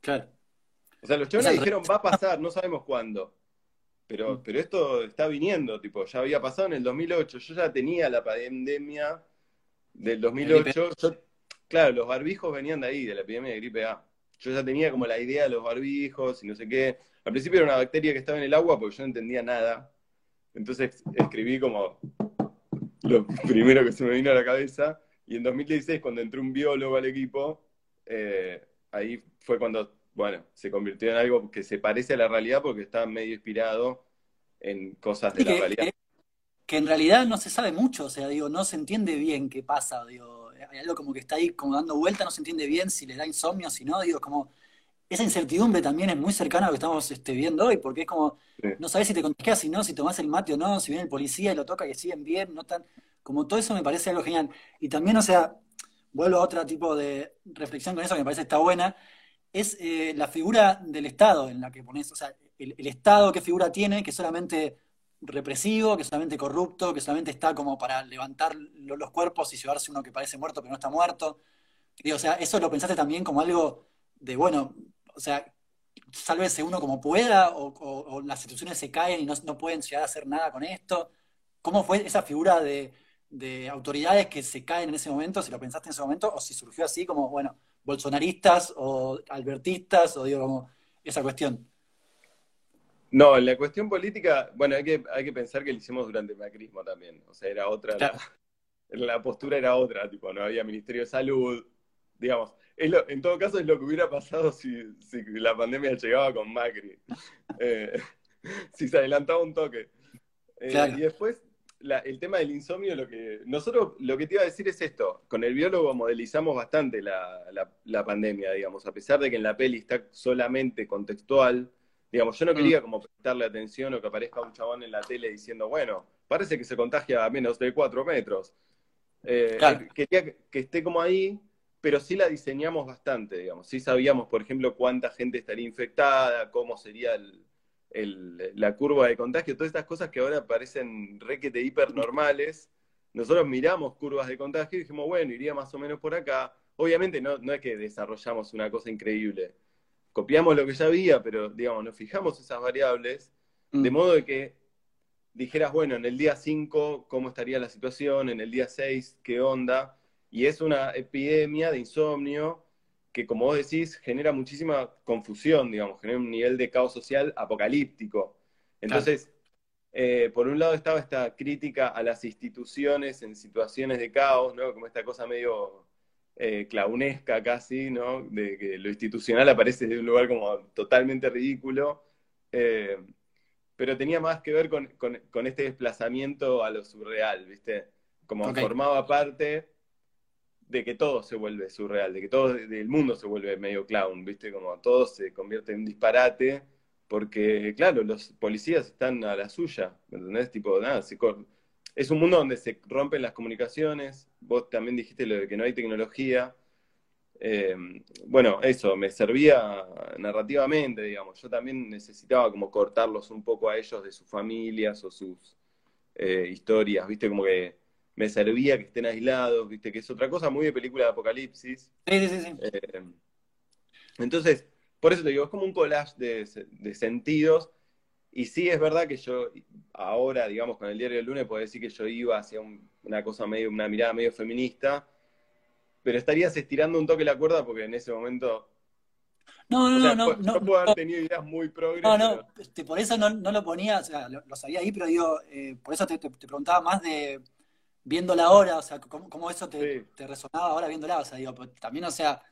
Claro. O sea, los chavales dijeron, va a pasar, no sabemos cuándo. Pero, mm. pero esto está viniendo, tipo, ya había pasado en el 2008. Yo ya tenía la pandemia del 2008. claro, los barbijos venían de ahí, de la epidemia de gripe A. Yo ya tenía como la idea de los barbijos y no sé qué. Al principio era una bacteria que estaba en el agua porque yo no entendía nada. Entonces escribí como lo primero que se me vino a la cabeza. Y en 2016, cuando entró un biólogo al equipo, eh, ahí fue cuando, bueno, se convirtió en algo que se parece a la realidad porque está medio inspirado en cosas de la realidad. Que, en realidad no se sabe mucho, o sea, digo, no se entiende bien qué pasa, digo, hay algo como que está ahí como dando vuelta, no se entiende bien si le da insomnio, si no, digo, como esa incertidumbre también es muy cercana a lo que estamos este, viendo hoy, porque es como, no sabes si te contagias, si no, si tomás el mate o no, si viene el policía y lo toca y siguen bien, no tan, como todo eso me parece algo genial. Y también, o sea, vuelvo a otro tipo de reflexión con eso que me parece está buena, es eh, la figura del Estado en la que pones, o sea, el, Estado qué figura tiene, que es solamente represivo, que solamente corrupto, que solamente está como para levantar los cuerpos y llevarse uno que parece muerto pero no está muerto. o sea, eso lo pensaste también como algo de, bueno, o sea, sálvese uno como pueda, o, las instituciones se caen y no, pueden llegar a hacer nada con esto. ¿Cómo fue esa figura de, autoridades que se caen en ese momento, si lo pensaste en ese momento, o si surgió así como, bueno, bolsonaristas o albertistas, o digo, como esa cuestión? No, la cuestión política, bueno, hay que, hay que pensar que lo hicimos durante el macrismo también, o sea, era otra, la postura era otra, tipo, no había Ministerio de Salud, digamos, en todo caso es lo que hubiera pasado si, la pandemia llegaba con Macri. Eh, si se adelantaba un toque. Eh, y después, el tema del insomnio, lo que nosotros lo que te iba a decir es esto. Con el biólogo modelizamos bastante la, la, pandemia, digamos, a pesar de que en la peli está solamente contextual. Digamos, yo no quería mm. como prestarle atención o que aparezca un chabón en la tele diciendo, bueno, parece que se contagia a menos de cuatro metros. Eh, quería que esté como ahí, pero sí la diseñamos bastante, digamos. Sí sabíamos, por ejemplo, cuánta gente estaría infectada, cómo sería el, la curva de contagio, todas estas cosas que ahora parecen requete hiper normales. Nosotros miramos curvas de contagio y dijimos, bueno, iría más o menos por acá. Obviamente no, no es que desarrollamos una cosa increíble. Copiamos lo que ya había, pero digamos, nos fijamos esas variables, de mm. modo de que dijeras, bueno, en el día 5, ¿cómo estaría la situación? En el día 6, ¿qué onda? Y es una epidemia de insomnio que, como vos decís, genera muchísima confusión, digamos, genera un nivel de caos social apocalíptico. Entonces, eh, por un lado estaba esta crítica a las instituciones en situaciones de caos, ¿no? Como esta cosa medio eh, clownesca casi, ¿no? De que lo institucional aparece de un lugar como totalmente ridículo. Eh, pero tenía más que ver con, este desplazamiento a lo surreal, ¿viste? Como formaba parte de que todo se vuelve surreal, de que todo el mundo se vuelve medio clown, ¿viste? Como todo se convierte en un disparate, porque, claro, los policías están a la suya, ¿me entendés? Tipo, nada, es un mundo donde se rompen las comunicaciones, vos también dijiste lo de que no hay tecnología. Eh, bueno, eso, me servía narrativamente, digamos. Yo también necesitaba como cortarlos un poco a ellos de sus familias o sus eh, historias, ¿viste? Como que me servía que estén aislados, viste, que es otra cosa muy de película de apocalipsis. Sí, sí, sí. Eh, entonces, por eso te digo, es como un collage de, sentidos. Y sí es verdad que yo ahora, digamos, con el diario del lunes, puedo decir que yo iba hacia una cosa medio, una mirada medio feminista, pero estarías estirando un toque la cuerda porque en ese momento no, no, no, no. Yo puedo haber tenido ideas muy progresivas. No, no, este, por eso no, lo ponía, o sea, lo, sabía ahí, pero digo, eh, por eso te, preguntaba más de, viéndola ahora, o sea, cómo, eso te, resonaba ahora viéndola, o sea, digo, pues, también, o sea,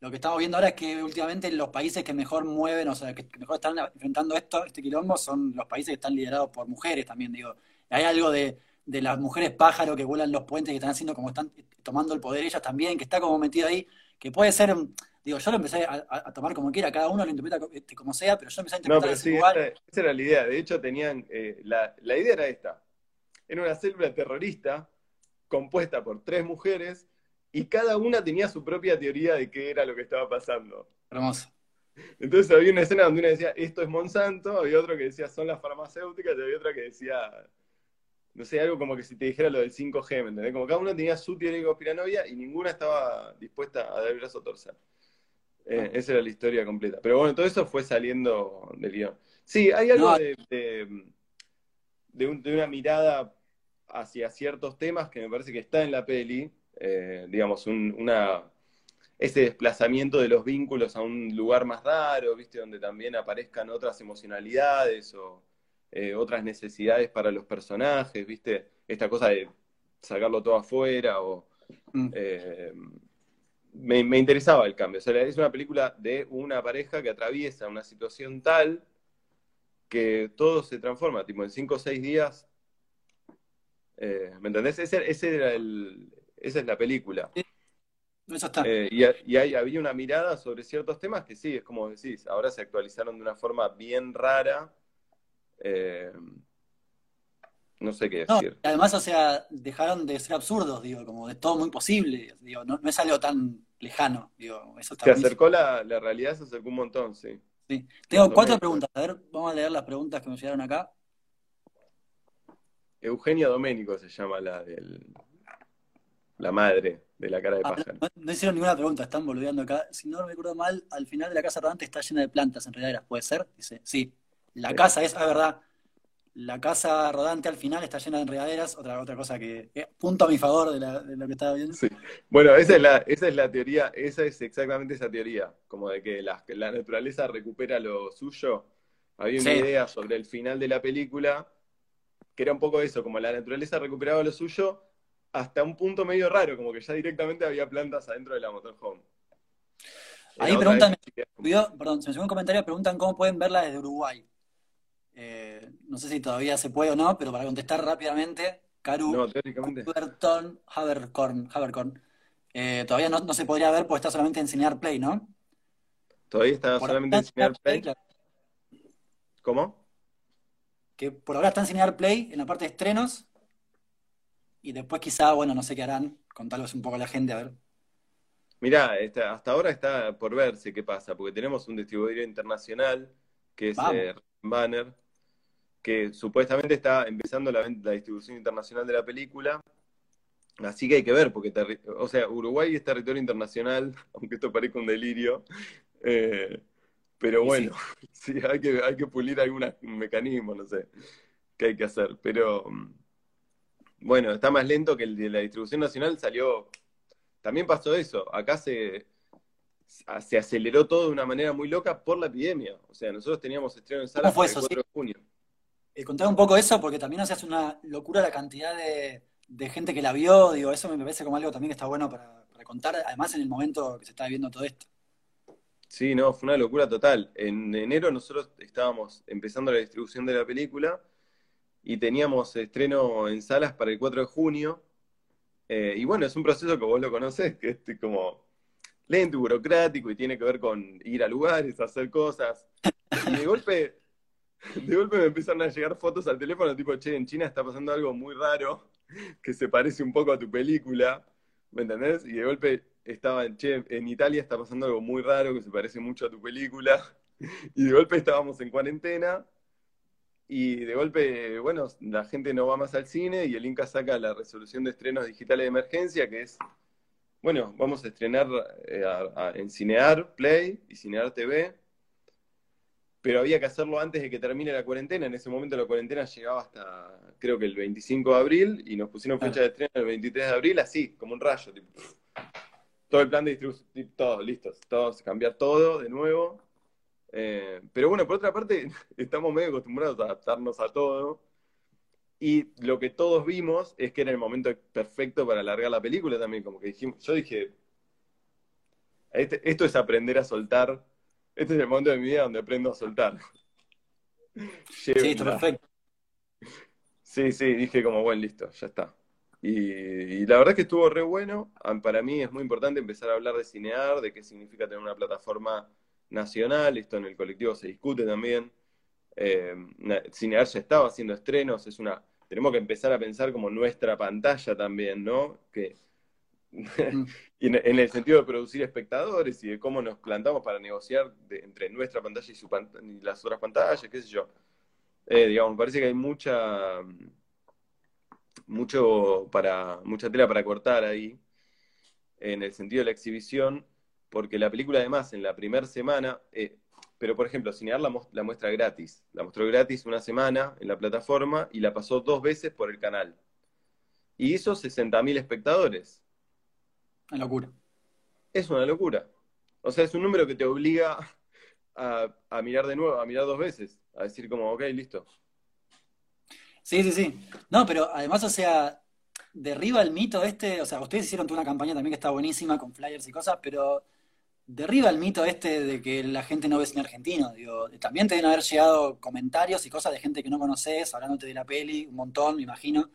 lo que estamos viendo ahora es que últimamente los países que mejor mueven, o sea, que, mejor están enfrentando esto, este quilombo, son los países que están liderados por mujeres también, digo. Hay algo de, las mujeres pájaro que vuelan los puentes, que están haciendo como están tomando el poder ellas también, que está como metido ahí, que puede ser, digo, yo lo empecé a, tomar como quiera, cada uno lo interpreta este, como sea, pero yo empecé a interpretar no, pero sí, igual. Esa, era la idea, de hecho tenían, eh, la, la idea era esta, era una célula terrorista compuesta por tres mujeres y cada una tenía su propia teoría de qué era lo que estaba pasando. Hermoso. Entonces había una escena donde una decía, esto es Monsanto, había otro que decía, son las farmacéuticas, y había otra que decía, no sé, algo como que si te dijera lo del 5G, ¿me entendés? Como cada una tenía su teoría de conspiranoia y ninguna estaba dispuesta a dar el brazo a torcer. Eh, ah. esa era la historia completa. Pero bueno, todo eso fue saliendo del guion. Sí, hay algo de, de, una mirada hacia ciertos temas que me parece que está en la peli, eh, digamos, una, ese desplazamiento de los vínculos a un lugar más raro, ¿viste? Donde también aparezcan otras emocionalidades o eh, otras necesidades para los personajes, ¿viste? Esta cosa de sacarlo todo afuera o... Mm. Eh, me, me, interesaba el cambio. O sea, es una película de una pareja que atraviesa una situación tal que todo se transforma. Tipo, en cinco o seis días eh, ¿Me entendés? Ese, ese era el, esa es la película. Eso está. Eh, y, y había una mirada sobre ciertos temas que sí, es como decís, ahora se actualizaron de una forma bien rara. Eh, no sé qué decir. además, o sea, dejaron de ser absurdos, digo, como de todo muy posible. Digo, no, es algo tan lejano. Digo, eso se acercó la, la, realidad, se acercó un montón, sí. sí. Tengo cuatro preguntas. A ver, vamos a leer las preguntas que me llegaron acá. Eugenia Doménico se llama la del la madre de la cara de ah, pájaro. No, hicieron ninguna pregunta, están boludeando acá. Si no me acuerdo mal, al final de la casa rodante está llena de plantas enredaderas, ¿puede ser? Dice, sí. La casa, es, la verdad. La casa rodante al final está llena de enredaderas, otra, otra cosa que, punto a mi favor de, lo que estaba viendo. Sí. Bueno, esa es, la, esa es la teoría, esa es exactamente esa teoría, como de que la, la naturaleza recupera lo suyo. Había una idea sobre el final de la película que era un poco eso, como la naturaleza recuperaba lo suyo, hasta un punto medio raro, como que ya directamente había plantas adentro de la motorhome. Ahí preguntan, perdón, se me un comentario, preguntan cómo pueden verla desde Uruguay. Eh, no sé si todavía se puede o no, pero para contestar rápidamente, Caru No. Huberton Habercorn. Habercorn. Eh, todavía no, no se podría ver porque está solamente en Cinear Play, ¿no? Todavía está Por solamente en Cinear Play. claro. ¿Cómo? Que por ahora está en Cinear Play en la parte de estrenos. Y después quizá, bueno, no sé qué harán. Contarles un poco a la gente, a ver. Mirá, está- hasta ahora está por verse qué pasa, porque tenemos un distribuidor internacional, que es eh, Banner, que supuestamente está empezando la, distribución internacional de la película. Así que hay que ver, porque, o sea, Uruguay es territorio internacional, aunque esto parezca un delirio. eh, pero bueno, sí, hay que, hay que pulir algunos mecanismos, no sé, qué hay que hacer. Pero mm, bueno, está más lento que el de la distribución nacional, salió. También pasó eso, acá se, se aceleró todo de una manera muy loca por la epidemia. O sea, nosotros teníamos estreno en fue para el eso, 4 de junio. Eh, contar un poco eso, porque también hace una locura la cantidad de, de gente que la vio. Digo, eso me parece como algo también que está bueno para, para contar, además en el momento que se está viviendo todo esto. Sí, no, fue una locura total. En enero nosotros estábamos empezando la distribución de la película y teníamos estreno en salas para el 4 de junio. Eh, y bueno, es un proceso que vos lo conocés, que es como lento, burocrático y tiene que ver con ir a lugares, hacer cosas. Y de golpe, de golpe me empezaron a llegar fotos al teléfono tipo, che, en China está pasando algo muy raro que se parece un poco a tu película, ¿me entendés? Y de golpe estaba, che, en Italia está pasando algo muy raro que se parece mucho a tu película. Y de golpe estábamos en cuarentena y de golpe, bueno, la gente no va más al cine y el Inca saca la resolución de estrenos digitales de emergencia, que es, bueno, vamos a estrenar eh, a- a- en Cinear Play y Cinear TV, pero había que hacerlo antes de que termine la cuarentena. En ese momento la cuarentena llegaba hasta, creo que el 25 de abril, y nos pusieron fecha de estreno el 23 de abril, así, como un rayo. tipo, todo el plan de distribución, todos listos, todos, cambiar todo de nuevo. Eh, pero bueno, por otra parte, estamos medio acostumbrados a adaptarnos a todo. Y lo que todos vimos es que era el momento perfecto para alargar la película también. Como que dijimos, yo dije, este- esto es aprender a soltar. Este es el momento de mi vida donde aprendo a soltar. Sí, está perfecto. Sí, sí, dije como, bueno, listo, ya está. Y, y la verdad que estuvo re bueno. Ah, Para mí es muy importante empezar a hablar de cinear, de qué significa tener una plataforma nacional. Esto en el colectivo se discute también. Eh, cinear ya estaba haciendo estrenos, es una, tenemos que empezar a pensar como nuestra pantalla también, ¿no? Que, Mm. en, en el sentido de producir espectadores y de cómo nos plantamos para negociar de- entre nuestra pantalla y, su pan- y las otras pantallas, qué sé yo. Eh, digamos, me parece que hay mucha, mucho para, mucha tela para cortar ahí, en el sentido de la exhibición, porque la película además en la primera semana, eh, pero por ejemplo, Cinear la, la muestra gratis, la mostró gratis una semana en la plataforma y la pasó dos veces por el canal. Y hizo 60.000 espectadores. Una locura. Es una locura. O sea, es un número que te obliga a, a mirar de nuevo, a mirar dos veces, a decir como, ok, listo. Sí, sí, sí. No, pero además, o sea, derriba el mito este, o sea, ustedes hicieron toda una campaña también que está buenísima con flyers y cosas, pero derriba el mito este de que la gente no ve cine argentino. Digo, también te deben haber llegado comentarios y cosas de gente que no conoces, hablándote de la peli, un montón, me imagino.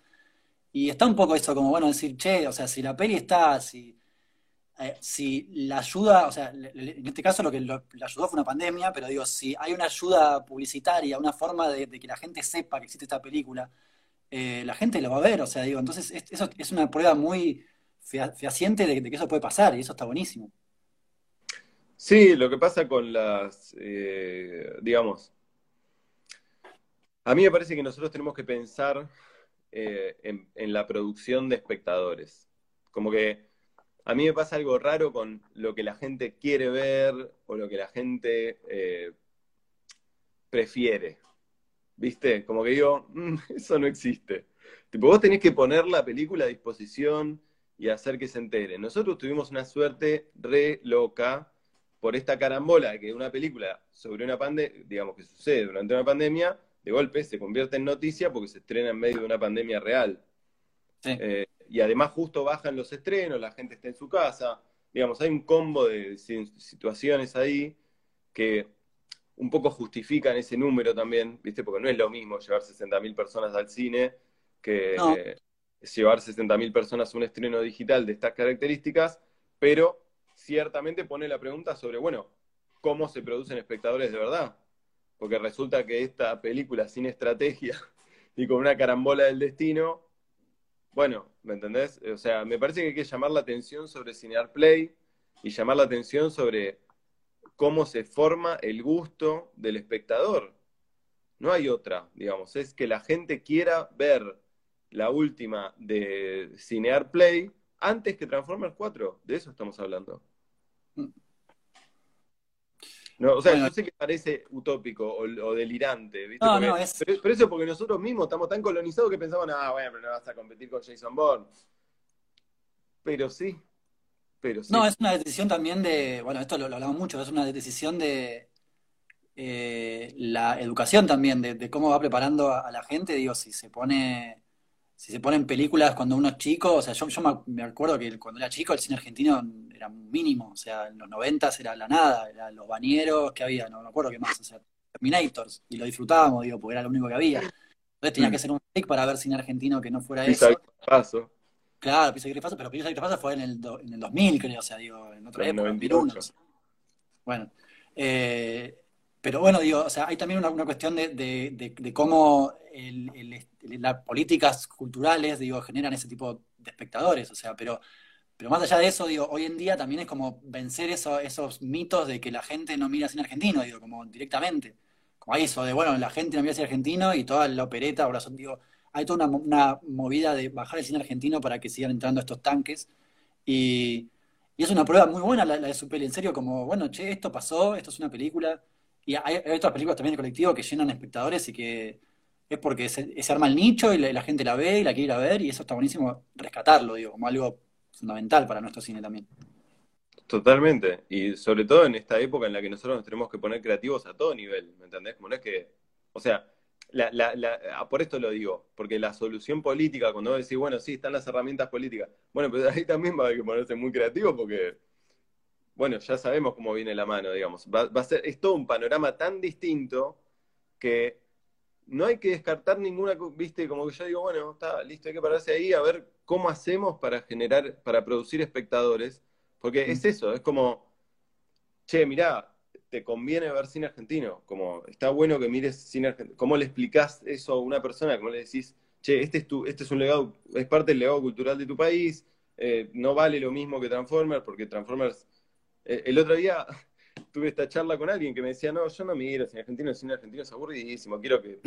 Y está un poco eso, como bueno, decir, che, o sea, si la peli está, si, eh, si la ayuda, o sea, en este caso lo que la ayudó fue una pandemia, pero digo, si hay una ayuda publicitaria, una forma de, que la gente sepa que existe esta película, eh, la gente lo va a ver, o sea, digo, entonces es- eso es una prueba muy fehaciente de, que eso puede pasar y eso está buenísimo. Sí, lo que pasa con las, eh, digamos, a mí me parece que nosotros tenemos que pensar en, en la producción de espectadores. Como que a mí me pasa algo raro con lo que la gente quiere ver o lo que la gente eh, prefiere. ¿Viste? Como que digo, "Mm, eso no existe. Tipo, vos tenés que poner la película a disposición y hacer que se entere. Nosotros tuvimos una suerte re loca por esta carambola que una película sobre una pandemia, digamos que sucede durante una pandemia, de golpe se convierte en noticia porque se estrena en medio de una pandemia real. Sí. Eh, y además justo bajan los estrenos, la gente está en su casa. Digamos, hay un combo de si- situaciones ahí que un poco justifican ese número también, ¿viste? Porque no es lo mismo llevar 60.000 personas al cine que, No. llevar 60.000 personas a un estreno digital de estas características, pero ciertamente pone la pregunta sobre, bueno, ¿cómo se producen espectadores de verdad? Porque resulta que esta película sin estrategia y con una carambola del destino, bueno, ¿me entendés? O sea, me parece que hay que llamar la atención sobre Cinear Play y llamar la atención sobre cómo se forma el gusto del espectador. No hay otra, digamos, es que la gente quiera ver la última de Cinear Play antes que Transformers 4. De eso estamos hablando. No, o sea, yo sé que parece utópico o, delirante, ¿viste? No, no, es... pero, eso porque nosotros mismos estamos tan colonizados que pensamos, ah, bueno, pero no vas a competir con Jason Bourne. Pero sí, pero sí. No, es una decisión también de, bueno, esto lo, hablamos mucho, es una decisión de eh, la educación también, de, cómo va preparando a, la gente, digo, si se pone si se ponen películas cuando uno es chico, o sea, yo, yo me acuerdo que cuando era chico el cine argentino era mínimo, o sea, en los noventas era la nada, eran los bañeros que había, no me acuerdo qué más, o sea, Terminators, y lo disfrutábamos, digo, porque era lo único que había. Entonces tenía que ser un clic para ver cine argentino que no fuera eso. Paso. Claro, Pisa Paso, pero Pisa Paso fue en el, en el 2000, creo, o sea, digo, en otra época, en 2001. Bueno, eh, pero bueno, digo, o sea, hay también una, cuestión de, cómo las políticas culturales, digo, generan ese tipo de espectadores, o sea, pero, pero más allá de eso, digo, hoy en día también es como vencer esos mitos de que la gente no mira cine argentino, digo, como directamente. Como hay eso de, bueno, la gente no mira cine argentino y toda la opereta, ahora digo, hay toda una, movida de bajar el cine argentino para que sigan entrando estos tanques. Y, es una prueba muy buena la, de su peli, en serio, como, bueno, che, esto pasó, esto es una película, y hay, otras películas también de colectivo que llenan espectadores y que es porque se, arma el nicho y la, gente la ve y la quiere ir a ver y eso está buenísimo rescatarlo, digo, como algo fundamental para nuestro cine también. Totalmente, y sobre todo en esta época en la que nosotros nos tenemos que poner creativos a todo nivel, ¿me entendés? Como no es que, o sea, la, por esto lo digo, porque la solución política, cuando vos decís, bueno, sí, están las herramientas políticas, bueno, pero ahí también va a haber que ponerse muy creativo porque bueno, ya sabemos cómo viene la mano, digamos. Va, a ser, es todo un panorama tan distinto que no hay que descartar ninguna, viste, como que yo digo, bueno, está listo, hay que pararse ahí a ver cómo hacemos para generar, para producir espectadores, porque es mm. eso, es como, che, mirá, te conviene ver cine argentino, como está bueno que mires cine argentino, ¿cómo le explicás eso a una persona? ¿Cómo le decís, che, este es, tu, este es un legado, es parte del legado cultural de tu país, eh, no vale lo mismo que Transformers, porque Transformers eh, el otro día tuve esta charla con alguien que me decía, no, yo no miro cine argentino, el cine argentino es aburridísimo, quiero que...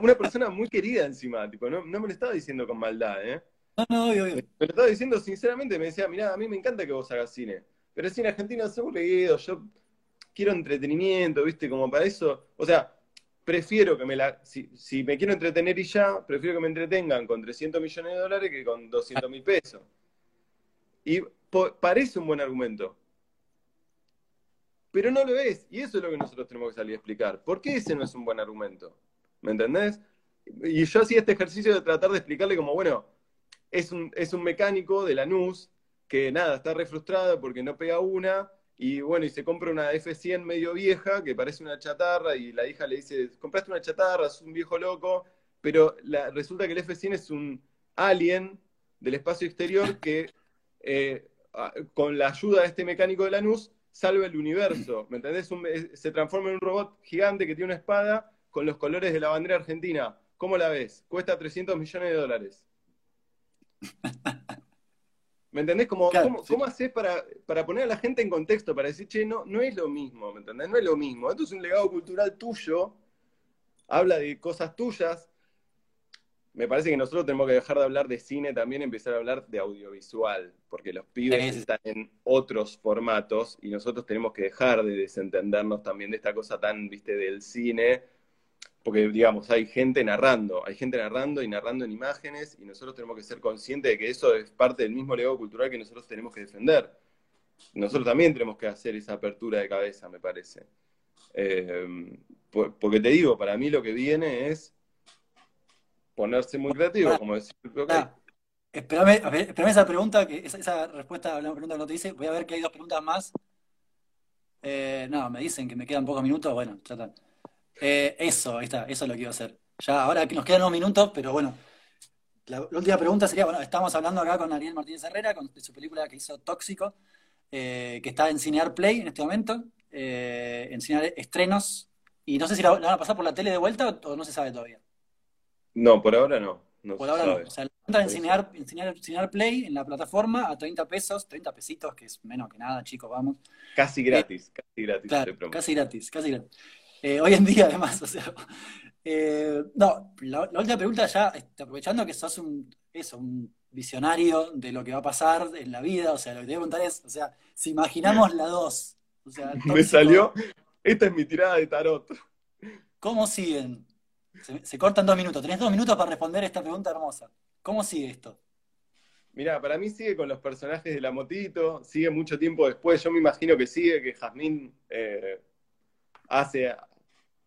una persona muy querida encima, tipo, no, me lo estaba diciendo con maldad, ¿eh? No, no, obvio, Me lo estaba diciendo sinceramente, me decía, mirá, a mí me encanta que vos hagas cine, pero el cine argentino es aburrido, yo quiero entretenimiento, ¿viste? Como para eso, o sea, prefiero que me la... Si, si me quiero entretener y ya, prefiero que me entretengan con 300 millones de dólares que con 200 mil pesos. Y parece un buen argumento, pero no lo es. Y eso es lo que nosotros tenemos que salir a explicar. ¿Por qué ese no es un buen argumento? ¿Me entendés? Y yo hacía este ejercicio de tratar de explicarle como, bueno, es un, es un mecánico de la NUS que nada, está re frustrado porque no pega una, y bueno, y se compra una F100 medio vieja que parece una chatarra, y la hija le dice, compraste una chatarra, es un viejo loco, pero resulta que el F100 es un alien del espacio exterior que eh, con la ayuda de este mecánico de la NUS salve el universo, ¿me entendés? se transforma en un robot gigante que tiene una espada con los colores de la bandera argentina. ¿Cómo la ves? Cuesta 300 millones de dólares. ¿Me entendés? ¿Cómo, haces para, para, poner a la gente en contexto? Para decir, che, no, no es lo mismo, ¿me entendés? No es lo mismo. Esto es un legado cultural tuyo, habla de cosas tuyas, me parece que nosotros tenemos que dejar de hablar de cine también, empezar a hablar de audiovisual, porque los pibes están en otros formatos y nosotros tenemos que dejar de desentendernos también de esta cosa tan, viste, del cine, porque digamos, hay gente narrando, hay gente narrando y narrando en imágenes y nosotros tenemos que ser conscientes de que eso es parte del mismo legado cultural que nosotros tenemos que defender. Nosotros también tenemos que hacer esa apertura de cabeza, me parece. Eh, porque te digo, para mí lo que viene es ponerse muy creativo, como decir, Espérame, esa pregunta, que esa, respuesta a la pregunta que no te dice. Voy a ver que hay dos preguntas más. Eh, no, me dicen que me quedan pocos minutos. Bueno, tratan. Eh, eso, ahí está, eso es lo que iba a hacer. Ya, ahora que nos quedan unos minutos, pero bueno. la, última pregunta sería, bueno, estamos hablando acá con Ariel Martínez Herrera, con, de su película que hizo Tóxico, eh, que está en Cinear Play en este momento, en Cinear Estrenos, y no sé si la, van a pasar por la tele de vuelta o, no se sabe todavía. No, por ahora no. por ahora no. O sea, la en Cinear, en Play, en la plataforma, a 30 pesos, 30 pesitos, que es menos que nada, chicos, vamos. Casi gratis, casi gratis. casi gratis, casi gratis. hoy en día, además, o sea, eh, no, la, última pregunta ya, este, aprovechando que sos un, eso, un visionario de lo que va a pasar en la vida, o sea, lo que te voy a preguntar es, o sea, si imaginamos la 2, o sea, me salió, esta es mi tirada de tarot. ¿Cómo siguen? Se, cortan dos minutos, tenés dos minutos para responder esta pregunta hermosa. ¿Cómo sigue esto? Mira, para mí sigue con los personajes de la motito, sigue mucho tiempo después. Yo me imagino que sigue, que Jazmín eh, hace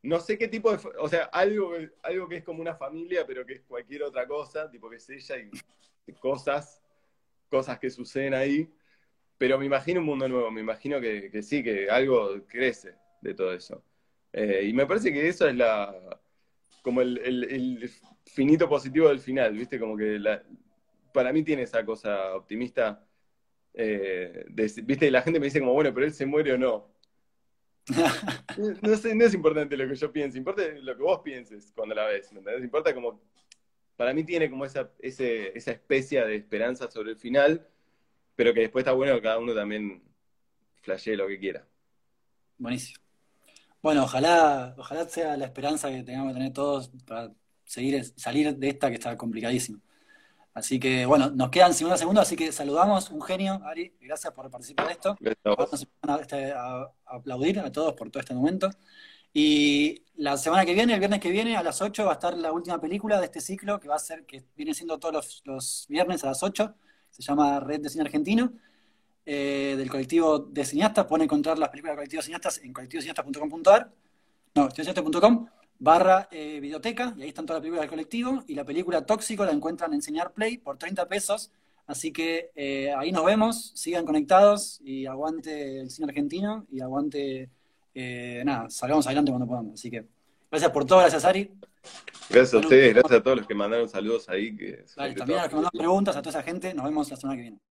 no sé qué tipo de, o sea, algo, algo que es como una familia, pero que es cualquier otra cosa, tipo que es ella y cosas, cosas que suceden ahí, pero me imagino un mundo nuevo, me imagino que, sí, que algo crece de todo eso. Eh, y me parece que eso es la, como el, finito positivo del final, ¿viste? Como que la, para mí tiene esa cosa optimista, eh, ¿viste? La gente me dice como, bueno, pero él se muere o no. no, sé, no es importante lo que yo piense, importa lo que vos pienses cuando la ves, ¿me entendés? Importa como, para mí tiene como esa, esa especie de esperanza sobre el final, pero que después está bueno que cada uno también flashee lo que quiera. Buenísimo. Bueno, ojalá, ojalá sea la esperanza que tengamos que tener todos para seguir, salir de esta que está complicadísima. Así que, bueno, nos quedan 50 segundos, así que saludamos, un genio, Ari, gracias por participar de esto. Vamos este, a, aplaudir a todos por todo este momento. Y la semana que viene, el viernes que viene, a las 8, va a estar la última película de este ciclo, que va a ser, que viene siendo todos los, viernes a las 8, se llama Red de Cine Argentino, eh, del colectivo de cineastas. Pueden encontrar las películas del colectivo de cineastas en colectivocineastas.com.ar, no, colectivocineastas.com barra eh, videoteca, y ahí están todas las películas del colectivo, y la película Tóxico la encuentran en Señar Play por 30 pesos, así que eh, ahí nos vemos, sigan conectados, y aguante el cine argentino, y aguante, eh, nada, salgamos adelante cuando podamos, así que gracias por todo, gracias Ari. Gracias a ustedes, gracias a todos los que mandaron saludos ahí. Que también a los que mandaron preguntas, a toda esa gente, nos vemos la semana que viene.